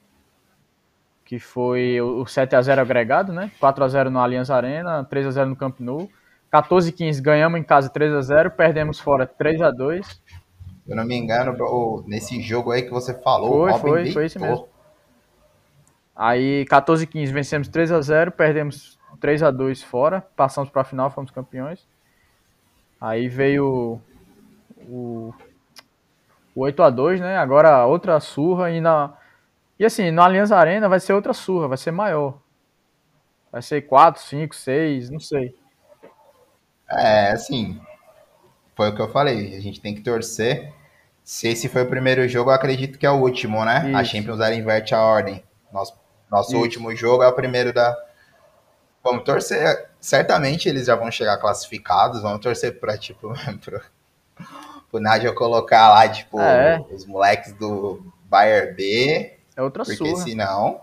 que foi o 7x0 agregado, né? 4x0 no Allianz Arena, 3x0 no Camp Nou. 14 e 15 ganhamos em casa 3x0, perdemos fora 3x2. Se eu não me engano, nesse jogo aí que você falou, foi, foi, foi esse mesmo. Aí 14 e 15 vencemos 3 a 0 perdemos 3 a 2 fora, passamos para a final, fomos campeões. Aí veio o, o 8 a 2 né? Agora outra surra e na E assim, no Allianz Arena vai ser outra surra, vai ser maior. Vai ser 4, 5, 6, não sei. É, assim, foi o que eu falei, a gente tem que torcer. Se esse foi o primeiro jogo, eu acredito que é o último, né? Isso. A Champions ela inverte a ordem. Nosso nosso Isso. último jogo é o primeiro da. Vamos torcer. Certamente eles já vão chegar classificados. Vamos torcer para tipo pro, pro Nádia colocar lá tipo é. os moleques do Bayer B. É outra porque surra. senão.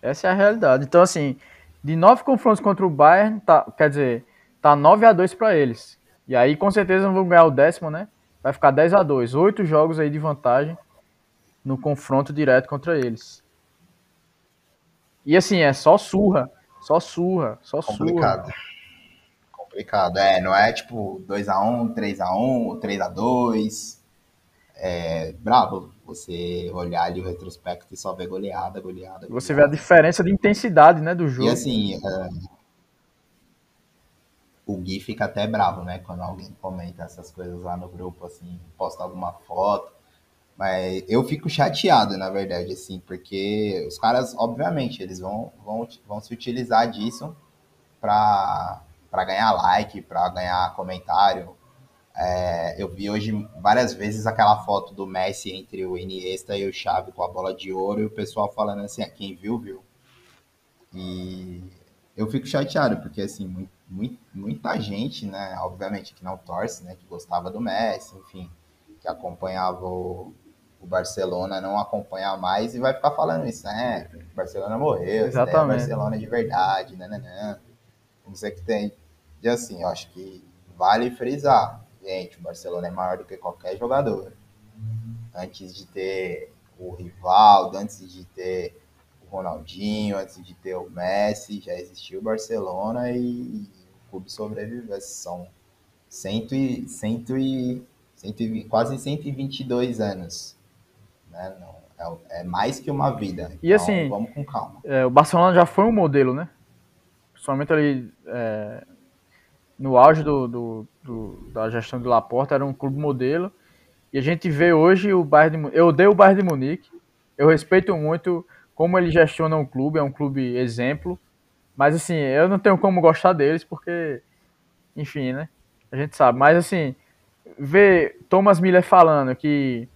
Essa é a realidade. Então assim, de nove confrontos contra o Bayern, tá, quer dizer, tá 9 a 2 para eles. E aí com certeza não vão ganhar o décimo, né? Vai ficar 10 a 2, oito jogos aí de vantagem no confronto direto contra eles. E assim, é só surra, só surra, só Complicado. surra. Complicado, é, não é tipo 2x1, 3x1, 3x2. É bravo você olhar ali o retrospecto e só ver goleada, goleada. goleada. Você vê a diferença de intensidade, né, do jogo. E assim, é... o Gui fica até bravo, né, quando alguém comenta essas coisas lá no grupo, assim, posta alguma foto mas eu fico chateado, na verdade, assim, porque os caras, obviamente, eles vão, vão, vão se utilizar disso para ganhar like, para ganhar comentário. É, eu vi hoje várias vezes aquela foto do Messi entre o Iniesta e o Xavi com a bola de ouro e o pessoal falando assim, ah, quem viu, viu. E eu fico chateado, porque assim, muito, muito, muita gente, né, obviamente que não torce, né, que gostava do Messi, enfim, que acompanhava o, o Barcelona não acompanhar mais e vai ficar falando isso, né? O Barcelona morreu, Exatamente. Né? Barcelona é de verdade, né, né, né? Não sei o que tem. E assim, eu acho que vale frisar, gente, o Barcelona é maior do que qualquer jogador. Antes de ter o Rivaldo, antes de ter o Ronaldinho, antes de ter o Messi, já existiu o Barcelona e o clube sobreviveu. São cento e, cento e, cento e, quase 122 anos né? Não, é, é, mais que uma vida. E então, assim, vamos com calma. É, o Barcelona já foi um modelo, né? Somente ali é, no auge do, do, do, da gestão de Laporta era um clube modelo. E a gente vê hoje o Bayern de, eu odeio o Bayern de Munique. Eu respeito muito como ele gestiona um clube, é um clube exemplo. Mas assim, eu não tenho como gostar deles porque, enfim, né? A gente sabe. Mas assim, ver Thomas Miller falando que.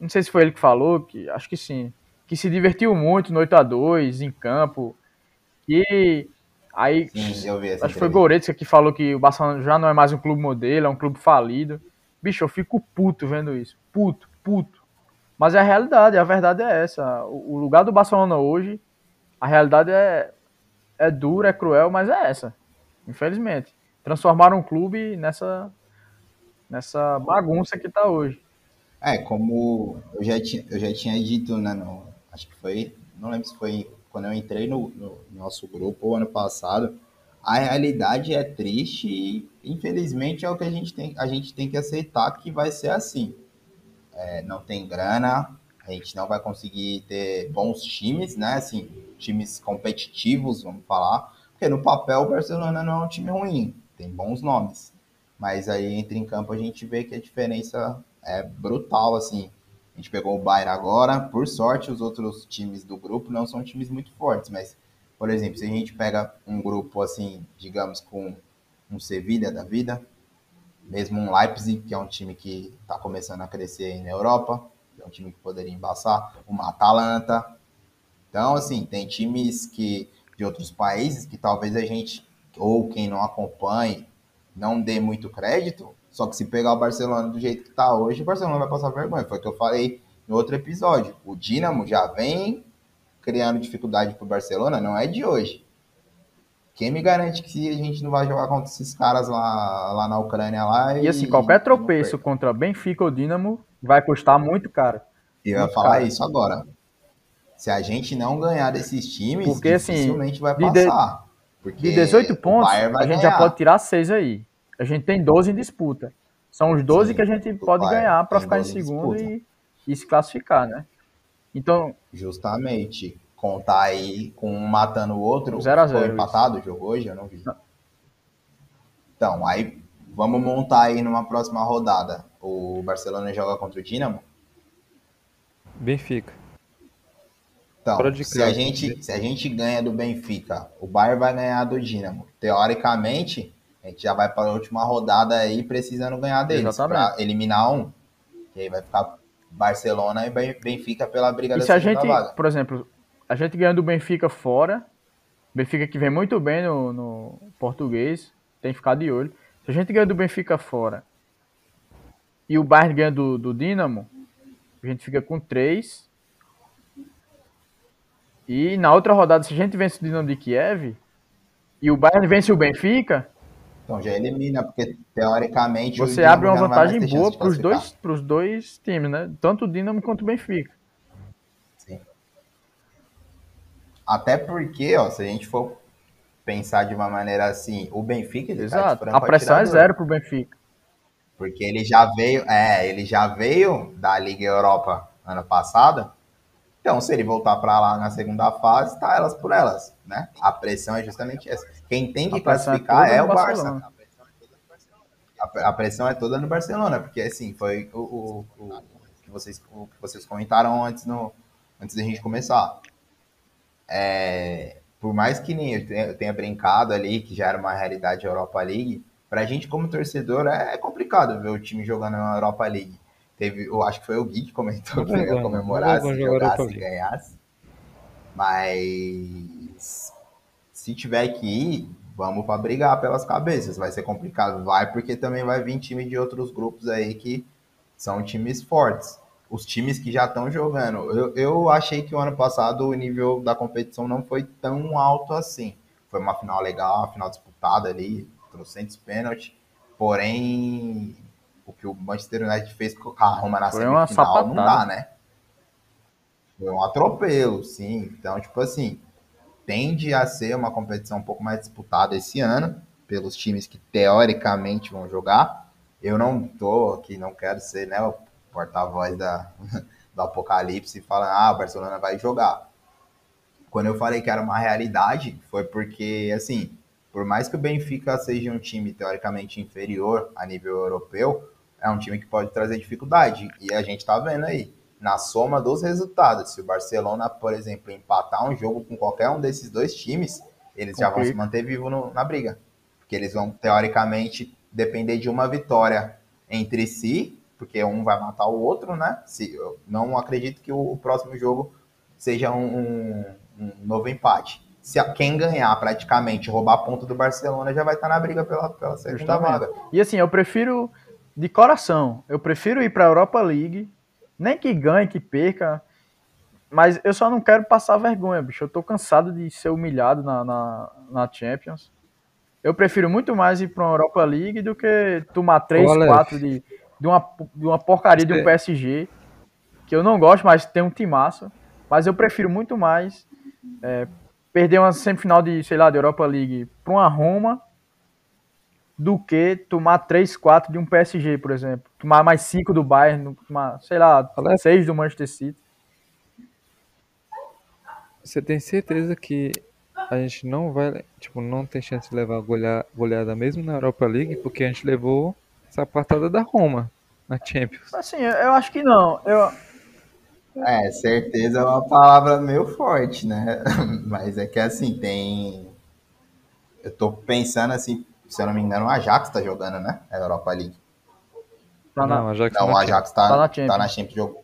Não sei se foi ele que falou, que acho que sim. Que se divertiu muito no 8x2 em campo. E aí. Sim, acho que foi Goretzka que falou que o Barcelona já não é mais um clube modelo, é um clube falido. Bicho, eu fico puto vendo isso. Puto, puto. Mas é a realidade, a verdade é essa. O lugar do Barcelona hoje, a realidade é, é dura, é cruel, mas é essa. Infelizmente. Transformaram um clube nessa, nessa bagunça que está hoje. É, como eu já tinha, eu já tinha dito, né, no, acho que foi, não lembro se foi quando eu entrei no, no nosso grupo ano passado, a realidade é triste e infelizmente é o que a gente tem, a gente tem que aceitar que vai ser assim. É, não tem grana, a gente não vai conseguir ter bons times, né? Assim, times competitivos, vamos falar, porque no papel o Barcelona não é um time ruim, tem bons nomes, mas aí entra em campo a gente vê que a diferença é brutal, assim. A gente pegou o Bayern agora, por sorte os outros times do grupo não são times muito fortes, mas por exemplo, se a gente pega um grupo assim, digamos, com um Sevilha da vida, mesmo um Leipzig, que é um time que está começando a crescer aí na Europa, é um time que poderia embaçar, uma Atalanta. Então, assim, tem times que de outros países que talvez a gente, ou quem não acompanhe, não dê muito crédito, só que se pegar o Barcelona do jeito que está hoje, o Barcelona vai passar vergonha. Foi o que eu falei no outro episódio. O Dinamo já vem criando dificuldade para o Barcelona não é de hoje. Quem me garante que a gente não vai jogar contra esses caras lá, lá na Ucrânia lá e, e assim, qualquer tropeço contra Benfica ou Dinamo vai custar muito caro. E eu ia falar caro. isso agora. Se a gente não ganhar desses times, porque, assim, dificilmente assim, vai passar. De, porque de 18 pontos, a gente ganhar. já pode tirar 6 aí. A gente tem 12 em disputa. São os 12 Sim, que a gente pode ganhar para ficar em segundo e, e se classificar, né? Então. Justamente. Contar aí com um matando o outro. 0 a 0 Foi empatado o jogo hoje? Eu não vi. Não. Então, aí vamos montar aí numa próxima rodada. O Barcelona joga contra o Dinamo? Benfica. Então, se a, gente, se a gente ganha do Benfica, o Bayern vai ganhar do Dinamo. Teoricamente, a gente já vai para a última rodada aí precisando ganhar deles para eliminar um. E aí vai ficar Barcelona e Benfica pela briga e da se a gente, vaga. por exemplo, a gente ganhando do Benfica fora, Benfica que vem muito bem no, no português, tem que ficar de olho. Se a gente ganha do Benfica fora e o Bayern ganha do, do Dinamo, a gente fica com 3. E na outra rodada, se a gente vence o Dinamo de Kiev e o Bayern vence o Benfica, então já elimina, porque teoricamente. Você abre uma vantagem boa para os dois, dois times, né? Tanto o Dinamo quanto o Benfica. Sim. Até porque, ó, se a gente for pensar de uma maneira assim, o Benfica. Ele Exato. Tá a pressão é zero para o Benfica. Porque ele já veio, é, ele já veio da Liga Europa ano passado. Então, se ele voltar para lá na segunda fase, tá elas por elas, né? A pressão é justamente essa. Quem tem que é classificar é, é o Barça. A pressão é toda no Barcelona, porque assim, foi o, o, o, que, vocês, o que vocês comentaram antes, no, antes da gente começar. É, por mais que nem eu tenha brincado ali, que já era uma realidade Europa League, pra gente como torcedor é complicado ver o time jogando na Europa League. Teve, eu acho que foi o Gui que comentou que ia comemorar se jogasse e ganhasse. Mas se tiver que ir, vamos para brigar pelas cabeças. Vai ser complicado, vai, porque também vai vir time de outros grupos aí que são times fortes. Os times que já estão jogando. Eu, eu achei que o ano passado o nível da competição não foi tão alto assim. Foi uma final legal, uma final disputada ali, trocentos pênalti. Porém, o que o Manchester United fez com a Roma na foi semifinal não dá, né? Foi um atropelo, sim. Então, tipo assim, tende a ser uma competição um pouco mais disputada esse ano, pelos times que teoricamente vão jogar. Eu não tô aqui, não quero ser né, o porta-voz da, do apocalipse falando, ah, o Barcelona vai jogar. Quando eu falei que era uma realidade, foi porque, assim, por mais que o Benfica seja um time teoricamente inferior a nível europeu, é um time que pode trazer dificuldade. E a gente tá vendo aí, na soma dos resultados, se o Barcelona, por exemplo, empatar um jogo com qualquer um desses dois times, eles já vão se manter vivos na briga. Porque eles vão, teoricamente, depender de uma vitória entre si, porque um vai matar o outro, né? Se, eu não acredito que o, o próximo jogo seja um, um, novo empate. Se a, quem ganhar praticamente roubar ponto do Barcelona já vai estar na briga pela, pela segunda vaga. E assim, eu prefiro, de coração, eu prefiro ir para a Europa League, nem que ganhe, que perca, mas eu só não quero passar vergonha, bicho. Eu tô cansado de ser humilhado na, na, na Champions. Eu prefiro muito mais ir para uma Europa League do que tomar 3, 4 de, de, uma, de uma porcaria de um PSG, que eu não gosto, mas tem um timaço. Mas eu prefiro muito mais é, perder uma semifinal de, sei lá, de Europa League para uma Roma do que tomar 3, 4 de um PSG, por exemplo. Tomar mais 5 do Bayern, tomar, sei lá, 6 do Manchester City. Você tem certeza que a gente não vai, tipo, não tem chance de levar goleada, goleada mesmo na Europa League, porque a gente levou essa partada da Roma na Champions. Assim, eu acho que não. Eu... É, certeza é uma palavra meio forte, né? Mas é que assim, tem. Eu tô pensando assim, se eu não me engano, o Ajax tá jogando, né? A Europa League. Tá na... Não, o Ajax, não, tá o Ajax tá, tá na Champions. Tá na Champions.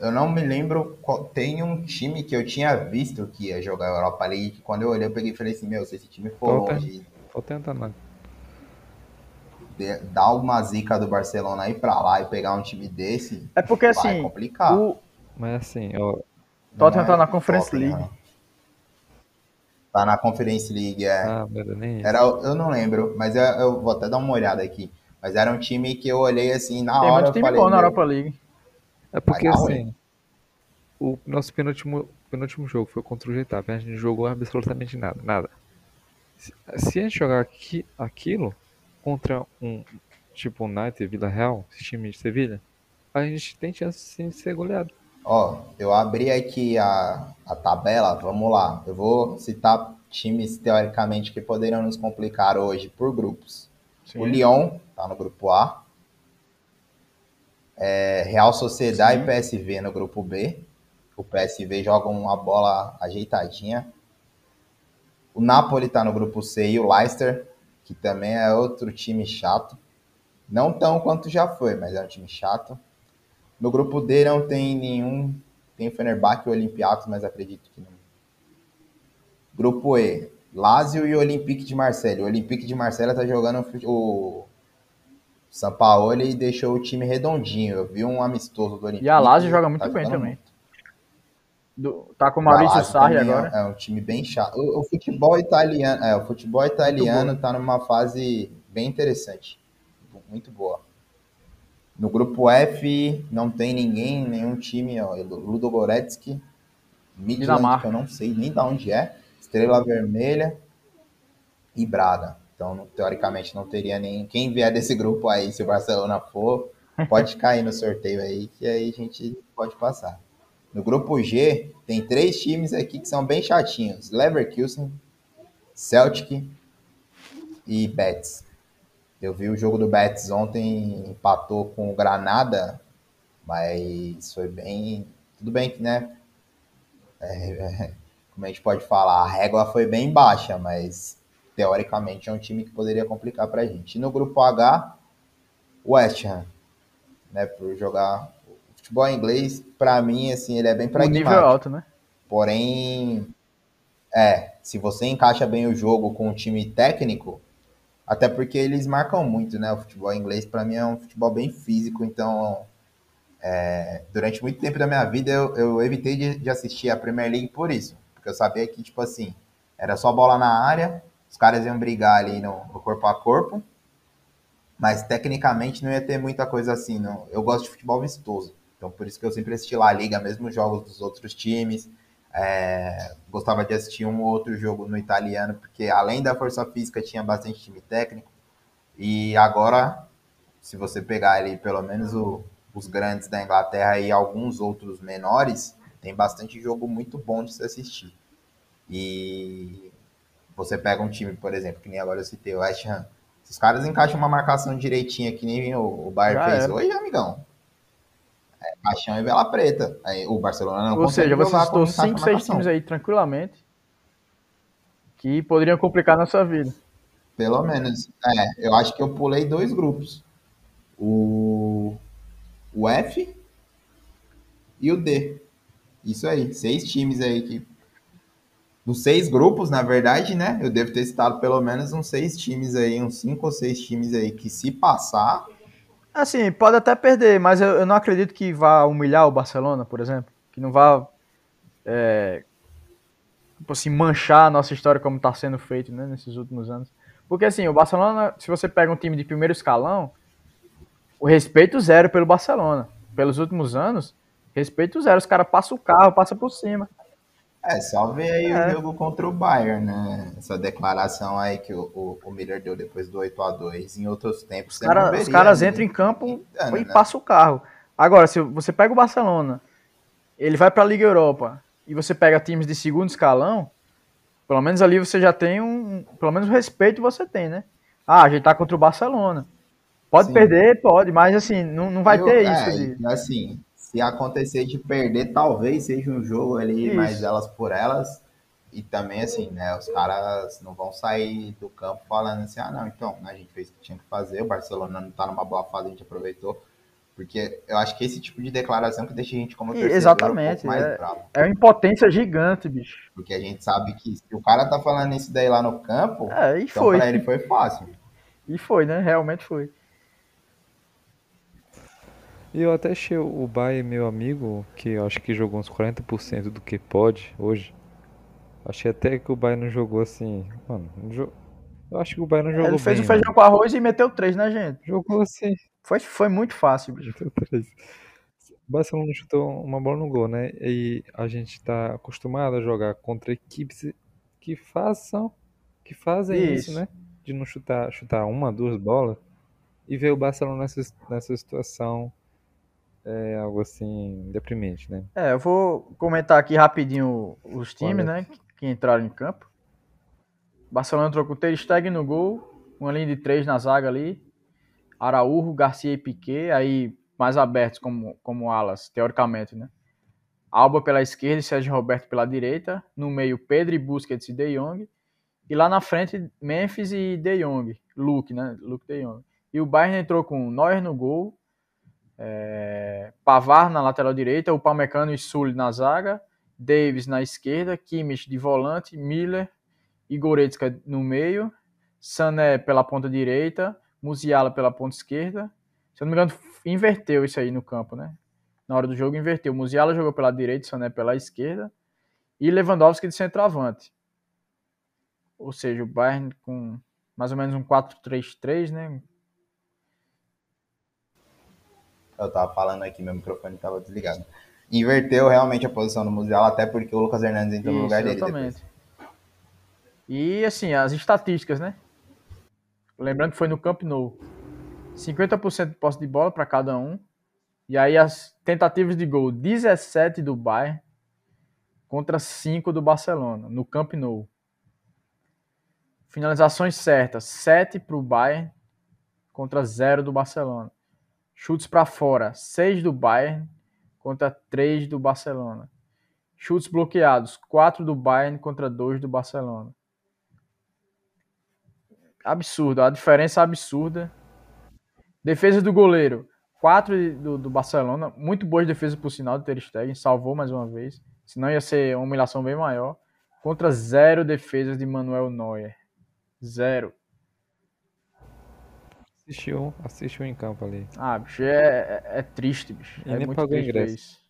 Eu não me lembro. Qual, tem um time que eu tinha visto que ia jogar a Europa League. Quando eu olhei, eu peguei e falei assim: Meu, se esse time for tô longe. Tô tentando. Dar uma zica do Barcelona ir pra lá e pegar um time desse. É porque assim. complicar. O... Mas assim, ó. Tottenham é tá na Conference League. Tá na Conference League, é. Ah, era, eu não lembro, mas eu, eu, vou até dar uma olhada aqui. Mas era um time que eu olhei assim na Tem hora. Tem muito time falei, bom na Europa League. É porque assim, o nosso penúltimo, penúltimo jogo foi contra o Getafe, a gente jogou absolutamente nada, nada. Se, se a gente jogar aqui, aquilo contra um tipo United, Vila Real, esse time de Sevilha, a gente tem chance sim, de ser goleado. Ó, eu abri aqui a, a tabela, vamos lá. Eu vou citar times teoricamente que poderiam nos complicar hoje por grupos. Sim. O Lyon tá no grupo A, é, Real Sociedade Sim. e PSV no grupo B. O PSV joga uma bola ajeitadinha. O Napoli está no grupo C e o Leicester, que também é outro time chato. Não tão quanto já foi, mas é um time chato. No grupo D não tem nenhum. Tem o Fenerbahçe e o Olympiacos, mas acredito que não. Grupo E, Lazio e Olympique de Marseille. O Olympique de Marseille está jogando o são Paulo ele deixou o time redondinho. Eu vi um amistoso do Olympique. E a Lazio joga muito tá bem também. Do, tá com o Maurício Sarri agora. É, é, um time bem chato. O, o futebol italiano, é, o futebol italiano tá numa fase bem interessante. Muito boa. No grupo F não tem ninguém, nenhum time, ó, Ludo Goretzky, Midland, que eu não sei nem de onde é, Estrela Vermelha e Braga. Então, teoricamente, não teria nem. Quem vier desse grupo aí, se o Barcelona for, pode cair no sorteio aí, que aí a gente pode passar. No grupo G, tem três times aqui que são bem chatinhos: Leverkusen, Celtic e Betis. Eu vi o jogo do Betis ontem, empatou com o Granada, mas foi bem. Tudo bem que, né? É, é, como a gente pode falar, a régua foi bem baixa, mas teoricamente é um time que poderia complicar para a gente. E no grupo H, West Ham, né, por jogar futebol inglês, para mim assim, ele é bem pragmático. O nível alto, né? Porém, é, se você encaixa bem o jogo com um time técnico, até porque eles marcam muito, né? O futebol inglês para mim é um futebol bem físico, então é, durante muito tempo da minha vida eu, eu evitei de, de assistir a Premier League por isso, porque eu sabia que tipo assim era só bola na área, os caras iam brigar ali no, no, corpo a corpo, mas tecnicamente não ia ter muita coisa assim. Não. Eu gosto de futebol vistoso, então por isso que eu sempre assisti lá a Liga, mesmo os jogos dos outros times. É, gostava de assistir um ou outro jogo no italiano, porque além da força física tinha bastante time técnico. E agora, se você pegar ali pelo menos o os grandes da Inglaterra e alguns outros menores, tem bastante jogo muito bom de se assistir. E você pega um time, por exemplo, que nem agora eu citei o West Ham. Se os caras encaixam uma marcação direitinha, que nem o, o Bayern fez hoje, amigão. É paixão e vela preta. Aí, o Barcelona não Ou seja, você citou 5, 6 times aí tranquilamente que poderiam complicar na sua vida. Pelo menos. É, eu acho que eu pulei dois grupos. O, o F e o D. Isso aí, seis times aí que. Dos seis grupos, na verdade, né? Eu devo ter citado pelo menos uns seis times aí, uns cinco ou seis times aí que se passar. Assim, pode até perder, mas eu, eu não acredito que vá humilhar o Barcelona, por exemplo. Que não vá é, tipo assim, manchar a nossa história como está sendo feito né, nesses últimos anos. Porque assim, o Barcelona, se você pega um time de primeiro escalão, o respeito zero pelo Barcelona. Pelos últimos anos, respeito zero. Os caras passam o carro, passam por cima. É, só ver aí é. o jogo contra o Bayern, né? Essa declaração aí que o, o, o Miller deu depois do 8 a 2 Em outros tempos, os, cara, veria, os caras né? entram em campo Entendo, e né? passam o carro. Agora, se você pega o Barcelona, ele vai para a Liga Europa e você pega times de segundo escalão, pelo menos ali você já tem um. Pelo menos o respeito você tem, né? Ah, a gente tá contra o Barcelona. Pode Sim. perder, pode, mas assim, não, não vai ter é, isso. De... Assim, se acontecer de perder, talvez seja um jogo ali isso. mais elas por elas. E também, assim, né? Os caras não vão sair do campo falando assim, ah, não, então, a gente fez o que tinha que fazer, o Barcelona não tá numa boa fase, a gente aproveitou. Porque eu acho que esse tipo de declaração que deixa a gente como torcedor Exatamente, um mais é, bravo. É uma impotência gigante, bicho. Porque a gente sabe que se o cara tá falando isso daí lá no campo, é, e então foi. pra ele foi fácil. E foi, né? Realmente foi. E eu até achei o Bayern, meu amigo, que eu acho que jogou uns 40% do que pode hoje. Achei até que o Bayern não jogou assim. Mano, eu acho que o Bayern não jogou Ele fez bem, o feijão né? com arroz e meteu três, né, gente? Jogou assim. Foi, foi muito fácil, bicho. O Barcelona chutou uma bola no gol, né? E a gente tá acostumado a jogar contra equipes que façam, que fazem isso, isso né? De não chutar, chutar uma, duas bolas. E ver o Barcelona nessa, nessa situação é algo assim deprimente, né? É, eu vou comentar aqui rapidinho os times, né? Que entraram em campo. Barcelona entrou com o Ter Stegen no gol, uma linha de três na zaga ali, Araújo, Garcia e Piquet, aí mais abertos como, como alas, teoricamente, né? Alba pela esquerda e Sérgio Roberto pela direita. No meio, Pedro e Busquets e De Jong. E lá na frente, Memphis e De Jong. Luke, né? Luke De Jong. E o Bayern entrou com Neuer no gol, é... Pavar na lateral direita, o Palmecano e Sully na zaga, Davis na esquerda, Kimmich de volante, Miller e Goretzka no meio, Sané pela ponta direita, Musiala pela ponta esquerda. Se eu não me engano, inverteu isso aí no campo, né? Na hora do jogo inverteu. Musiala jogou pela direita, Sané pela esquerda. E Lewandowski de centroavante. Ou seja, o Bayern com mais ou menos um 4-3-3, né? Eu tava falando aqui, meu microfone tava desligado. Inverteu realmente a posição do Musiala, até porque o Lucas Hernandes entrou Isso, no lugar dele. Exatamente. Depois. E assim, as estatísticas, né? Lembrando que foi no Camp Nou. 50% de posse de bola para cada um. E aí as tentativas de gol, 17 do Bayern contra 5 do Barcelona, no Camp Nou. Finalizações certas, 7 para o Bayern contra 0 do Barcelona. Chutes para fora, 6 do Bayern contra 3 do Barcelona. Chutes bloqueados, 4 do Bayern contra 2 do Barcelona absurdo, a diferença é absurda. Defesa do goleiro, 4 do, do Barcelona, muito boas defesas por sinal do Ter Stegen, salvou mais uma vez, senão ia ser uma humilhação bem maior. Contra zero defesas de Manuel Neuer. Zero. Assistiu, assistiu em campo ali. Ah, bicho, é, é, é triste, bicho. E é nem muito pagou ingresso. Isso.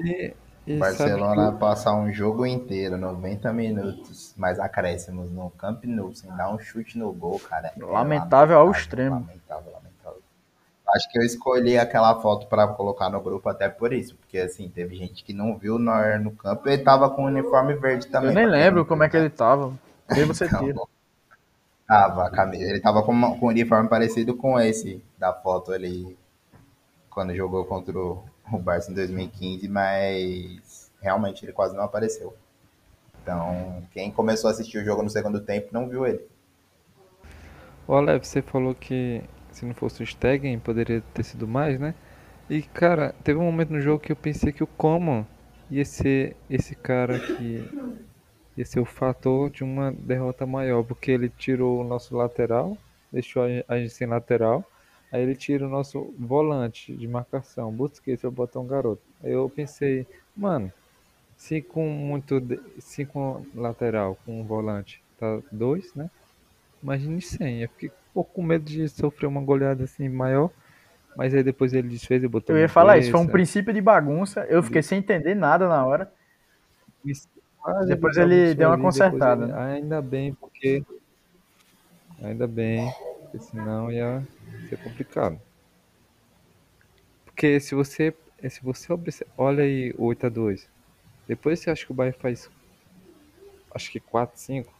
E e Barcelona que... passar um jogo inteiro, 90 minutos, mais acréscimos no Camp Nou, sem dar um chute no gol, cara. É lamentável, ao extremo. Lamentável, lamentável. Acho que eu escolhi aquela foto para colocar no grupo até por isso, porque assim, teve gente que não viu o Neuer no campo e ele tava com o uniforme verde também. Eu nem lembro como é que ele tava. Quem você então, tira? Tava, ele tava com, com um uniforme parecido com esse da foto ali quando jogou contra o Barça em 2015, mas realmente ele quase não apareceu. Então, quem começou a assistir o jogo no segundo tempo não viu ele. O Alev, você falou que se não fosse o Stegen poderia ter sido mais, né? E cara, teve um momento no jogo que eu pensei que o Coman ia ser esse cara que ia ser o fator de uma derrota maior, porque ele tirou o nosso lateral, deixou a gente sem lateral, aí ele tira o nosso volante de marcação, Busquets para botar um garoto. Aí eu pensei, mano, se com muito, se com lateral, com um volante, tá dois, né? Imagine sem. Eu fiquei um pouco com medo de sofrer uma goleada assim maior. Mas aí depois ele desfez e botou. Eu ia falar isso, foi um princípio de bagunça. Eu fiquei sem entender nada na hora. Depois ele deu uma consertada. Ele... Ainda bem, porque. Ainda bem, porque senão ia ser complicado. Porque se você. Se você olha aí o 8x2. Depois você acha que o Bahia faz. Acho que 4, 5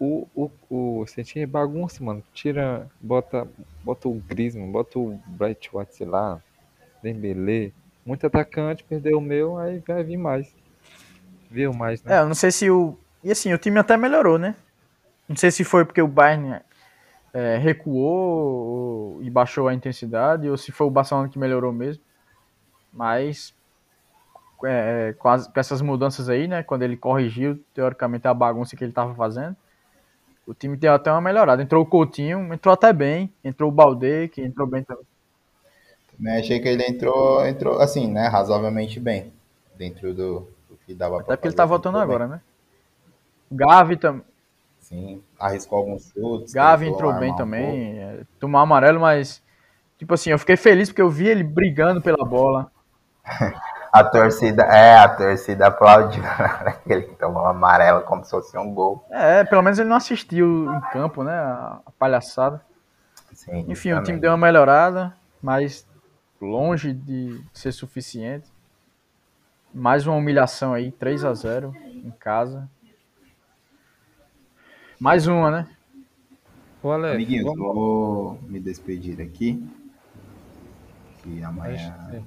o, o, o Sentinha é bagunça, mano. Tira, bota, bota o Griezmann, bota o Bright White lá, Dembele. Muito atacante, perdeu o meu, aí vai vir mais. Viu mais, né? É, eu não sei se o. E assim, o time até melhorou, né? Não sei se foi porque o Bayern é, recuou e baixou a intensidade, ou se foi o Barcelona que melhorou mesmo. Mas é, com, as, com, essas mudanças aí, né? Quando ele corrigiu, teoricamente, a bagunça que ele estava fazendo o time deu até uma melhorada. Entrou o Coutinho, entrou até bem. Entrou o Balde, que entrou bem também. Também achei que ele entrou, entrou assim, né? Razoavelmente bem. Dentro do que dava até porque ele tá voltando agora, bem. né? Gavi também. Sim, arriscou alguns chutes. Gavi entrou bem também. Um é, tomou amarelo, mas. Tipo assim, eu fiquei feliz porque eu vi ele brigando pela bola. A torcida, é, a torcida aplaudiu que tomou amarelo como se fosse um gol. É, pelo menos ele não assistiu em campo, né? A, palhaçada. Sim, Enfim, o time deu uma melhorada, mas longe de ser suficiente. Mais uma humilhação aí, 3 a 0 em casa. Mais uma, né? Ô, Alex, Amiguinhos, vamos... vou me despedir aqui. Que amanhã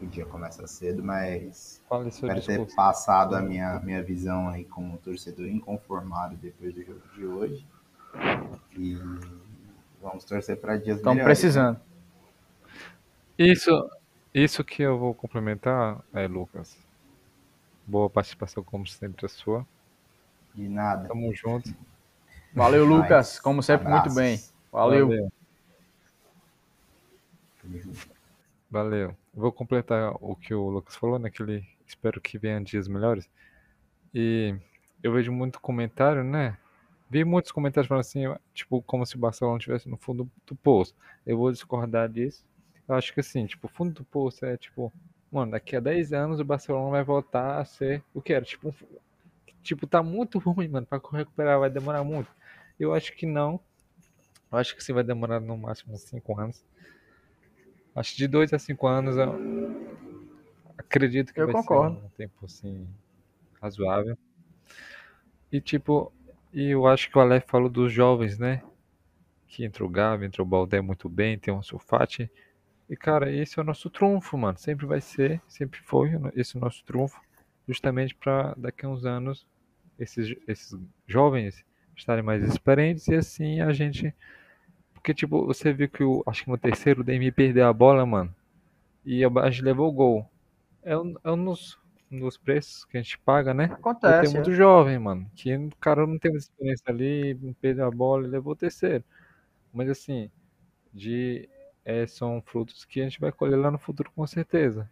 o dia começa cedo, mas espero ter passado a minha, minha visão aí como torcedor inconformado depois do jogo de hoje. E vamos torcer para dias Estamos melhores. Estamos né? precisando. Isso, isso que eu vou complementar, é, Lucas. Boa participação, como sempre, a sua. De nada. Tamo junto. Valeu, Lucas. Como sempre, Abraços. muito bem. Valeu. Valeu. Valeu. Vou completar o que o Lucas falou, né? Que ele espero que venham dias melhores. E eu vejo muito comentário, né? Vi muitos comentários falando assim, tipo, como se o Barcelona estivesse no fundo do poço. Eu vou discordar disso. Eu acho que assim, tipo, o fundo do poço é tipo, mano, daqui a 10 anos o Barcelona vai voltar a ser o que era. Tipo, tipo tá muito ruim, mano, pra recuperar vai demorar muito. Eu acho que não. Eu acho que sim vai demorar no máximo 5 anos. Acho que de 2 a 5 anos eu acredito que eu vai concordo. ser um tempo assim razoável. E tipo, e eu acho que o Aleph falou dos jovens, né? Que entrou o Gavi, entrou o Baldé muito bem, tem um sulfate. E cara, esse é o nosso trunfo, mano. Sempre vai ser, sempre foi esse o nosso trunfo, justamente para daqui a uns anos esses, esses jovens estarem mais experientes e assim a gente porque, tipo, você viu que o. Acho que no terceiro o DM perdeu a bola, mano. E a gente levou o gol. É um, é um dos, um dos preços que a gente paga, né? Acontece. Tem muito é. jovem, mano. Que o cara não tem experiência ali, perdeu a bola e levou o terceiro. Mas assim, de, é, são frutos que a gente vai colher lá no futuro com certeza.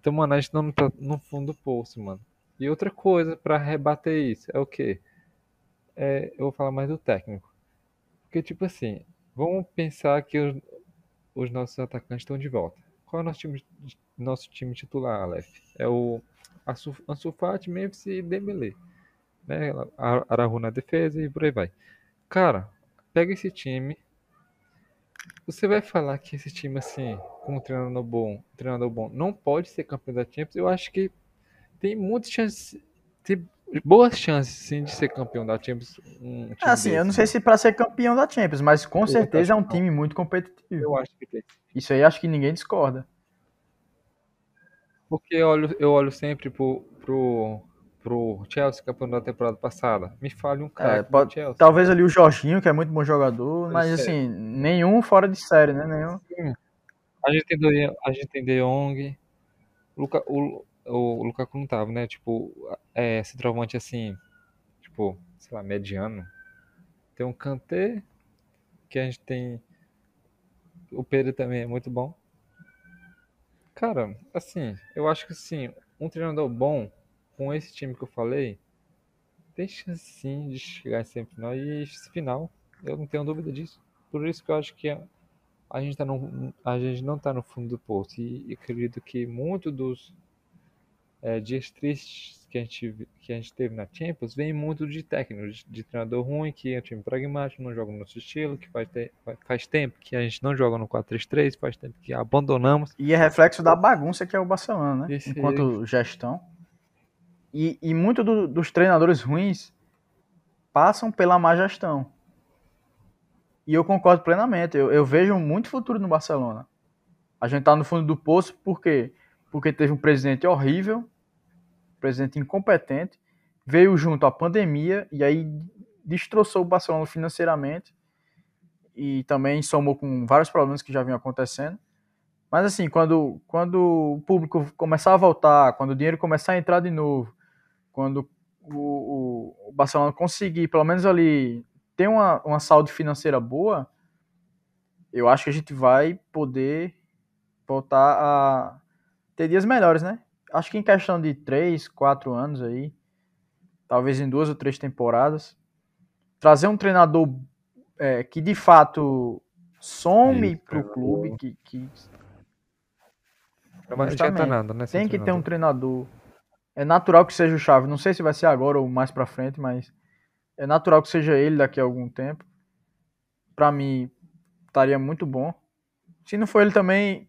Então, mano, a gente não tá no fundo do poço, mano. E outra coisa para rebater isso é o quê? É, eu vou falar mais do técnico. Porque, tipo assim, Vamos pensar que os, os nossos atacantes estão de volta. Qual é o nosso time, nosso time titular, Aleph? É o Ansu Fati, Memphis e Dembele. Né? Arahu na defesa e por aí vai. Cara, pega esse time. Você vai falar que esse time, assim, com um treinador bom, um treinador bom, não pode ser campeão da Champions? Eu acho que tem muitas chances. Tem, boas chances, sim, de ser campeão da Champions. Um time assim, desse, eu não sei se para ser campeão da Champions, mas com eu certeza é um time muito competitivo. Eu acho que tem. Isso aí acho que ninguém discorda. Porque eu olho, eu olho sempre pro, pro, pro Chelsea, campeão da temporada passada. Me fale um cara é, pode, Chelsea. Talvez ali o Jorginho, que é muito bom jogador, mas é. assim, nenhum fora de série, né? Nenhum. Sim. A gente tem, De, a gente tem De Jong, Luca, o, o Lukaku não tava, né? Tipo, é, centroavante assim, tipo, sei lá, mediano. Tem um Kanté, que a gente tem. O Pedro também é muito bom. Cara, assim, eu acho que sim, um treinador bom, com esse time que eu falei, tem chance sim de chegar em semifinal e final. Eu não tenho dúvida disso. Por isso que eu acho que a gente, tá no, a gente não está no fundo do poço. E, e acredito que muito dos é, dias tristes que a, gente, que a gente teve na Champions vem muito de técnico, de, de treinador ruim, que é um time pragmático, não joga no nosso estilo, que faz, te, faz tempo que a gente não joga no 4-3-3, faz tempo que abandonamos. E é reflexo da bagunça que é o Barcelona, né? Esse Enquanto gestão. E, e muito do, dos treinadores ruins passam pela má gestão. E eu concordo plenamente. Eu, eu vejo muito futuro no Barcelona. A gente tá no fundo do poço por quê? Porque teve um presidente horrível, presidente incompetente, veio junto à pandemia e aí destroçou o Barcelona financeiramente e também somou com vários problemas que já vinham acontecendo. Mas assim, quando, quando o público começar a voltar, quando o dinheiro começar a entrar de novo, quando o, o, Barcelona conseguir, pelo menos ali, ter uma, uma saúde financeira boa, eu acho que a gente vai poder voltar a ter dias melhores, né? Acho que em questão de três, quatro anos aí, talvez em duas ou três temporadas, trazer um treinador é, que de fato some para o clube, que, que não adianta nada, né? Tem que ter um treinador. É natural que seja o Chave. Não sei se vai ser agora ou mais para frente, mas é natural que seja ele daqui a algum tempo. Para mim, estaria muito bom. Se não for ele também,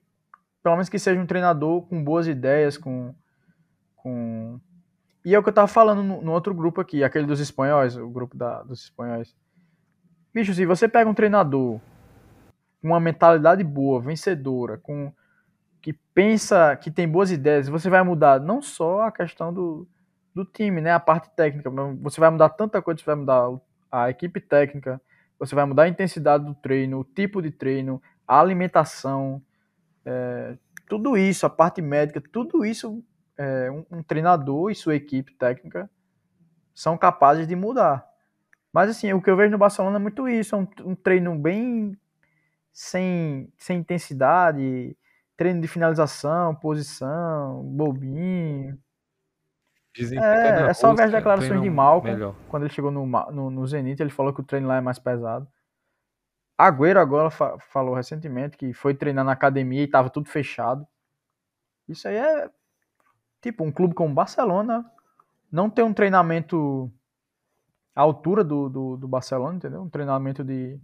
pelo menos que seja um treinador com boas ideias, com. com... E é o que eu tava falando no, no outro grupo aqui, aquele dos espanhóis, o grupo da, dos espanhóis. Bicho, se você pega um treinador com uma mentalidade boa, vencedora, com que pensa, que tem boas ideias, você vai mudar não só a questão do, do time, né? A parte técnica. Você vai mudar tanta coisa, você vai mudar a equipe técnica, você vai mudar a intensidade do treino, o tipo de treino, a alimentação, é, tudo isso, a parte médica, tudo isso, é, um, um, treinador e sua equipe técnica são capazes de mudar. Mas assim, o que eu vejo no Barcelona é muito isso, é um, um treino bem sem, sem intensidade, treino de finalização, posição, bobinho. Dizem que é, é só ver as declarações de Malcolm. Melhor. Quando ele chegou no, no, no Zenit, ele falou que o treino lá é mais pesado. Agüero agora fa falou recentemente que foi treinar na academia e estava tudo fechado. Isso aí é tipo um clube como Barcelona não tem um treinamento à altura do, do, do Barcelona, entendeu? Um treinamento de,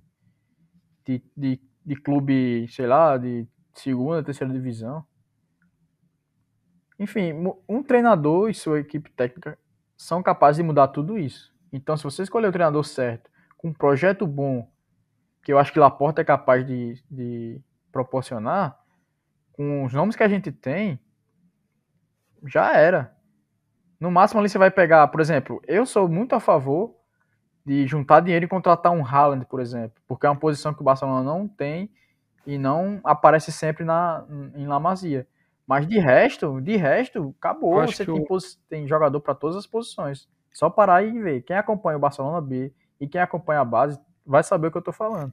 de, de, de clube, sei lá, de segunda, terceira divisão. Enfim, um treinador e sua equipe técnica são capazes de mudar tudo isso. Então, se você escolher o treinador certo, com um projeto bom, que eu acho que Laporta é capaz de, de proporcionar, com os nomes que a gente tem, já era. No máximo ali você vai pegar, por exemplo, eu sou muito a favor de juntar dinheiro e contratar um Haaland, por exemplo, porque é uma posição que o Barcelona não tem e não aparece sempre na, em La Masia. Mas de resto, de resto, acabou. Você tem, tem, jogador para todas as posições. Só parar e ver. Quem acompanha o Barcelona B e quem acompanha a base vai saber o que eu tô falando.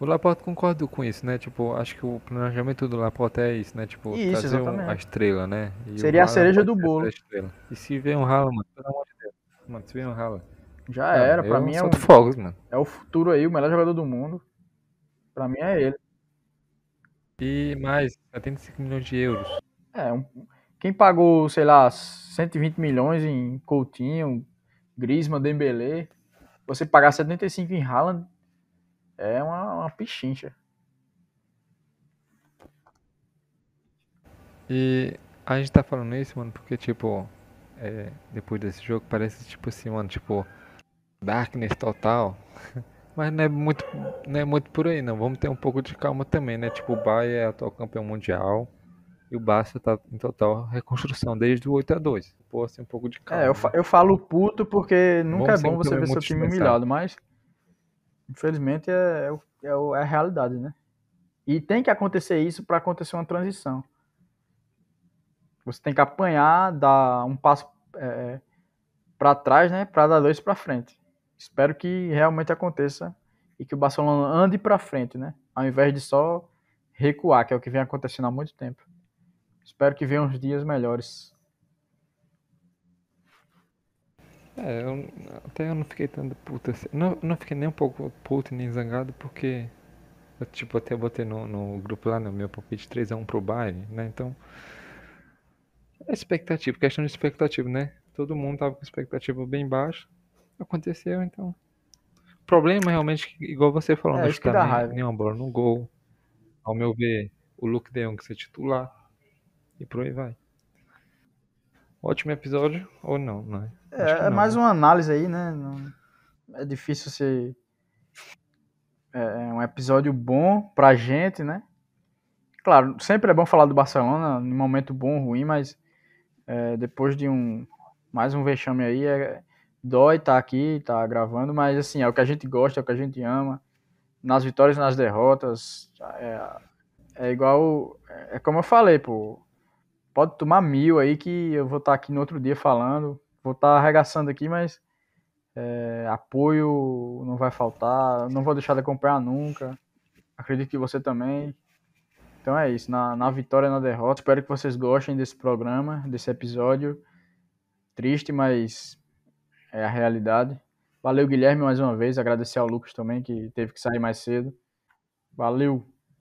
O Laporte concordo com isso, né? Tipo, acho que o planejamento do Laporte é isso, né? Tipo, isso, trazer um, a estrela, né? E Seria a cereja do bolo. E se vem um rala, mano, pelo amor de Deus. Mano, se vem um rala. Já era, pra mim é um, fogos, mano. é o futuro aí, o melhor jogador do mundo. Pra mim é ele. E mais, 75 milhões de euros. É, um, quem pagou, sei lá, 120 milhões em Coutinho, Griezmann, Dembélé, você pagar 75 em Haaland é uma, uma pichincha. E A gente tá falando isso, mano, porque, tipo, é, depois desse jogo, parece, tipo assim, mano, tipo, darkness total. Mas não é muito, não é muito por aí, não. Vamos ter um pouco de calma também, né? Tipo, o Bahia é atual campeão mundial. E o Barça tá em total reconstrução desde o 8 a 2 Pô, assim, um pouco de calma. É, eu, fa eu falo puto porque nunca Vamos é bom você ver seu time humilhado, mas infelizmente é, é, é, é a realidade, né? E tem que acontecer isso para acontecer uma transição. Você tem que apanhar, dar um passo é, para trás, né, para dar dois para frente. Espero que realmente aconteça e que o Barcelona ande para frente, né, ao invés de só recuar, que é o que vem acontecendo há muito tempo. Espero que venham uns dias melhores. É, eu, até eu não fiquei tanto puto assim. Não, não fiquei nem um pouco puto nem zangado, porque eu, tipo, até botei no, no grupo lá, no meu palpite 3x1 pro Bayern, né? Então, é expectativa, questão de expectativa, né? Todo mundo tava com expectativa bem baixa. Aconteceu, então. O problema realmente, igual você falou, é, não chutar nem, nenhuma bola no gol. Ao meu ver, o Luke De Jong ser titular. E por aí vai. Ótimo episódio, ou não, não é? É, é mais né? uma análise aí, né? Não, é difícil ser. É, é um episódio bom pra gente, né? Claro, sempre é bom falar do Barcelona, num momento bom ou ruim, mas é, depois de um mais um vexame aí, é, dói estar tá aqui, tá gravando, mas assim, é o que a gente gosta, é o que a gente ama. Nas vitórias nas derrotas, é, é igual. É como eu falei, pô. Pode tomar mil aí que eu vou estar tá aqui no outro dia falando. Vou estar tá arregaçando aqui, mas é, apoio não vai faltar. Não vou deixar de acompanhar nunca. Acredito que você também. Então é isso, na, na vitória e na derrota. Espero que vocês gostem desse programa, desse episódio. Triste, mas é a realidade. Valeu, Guilherme, mais uma vez. Agradecer ao Lucas também, que teve que sair mais cedo. Valeu!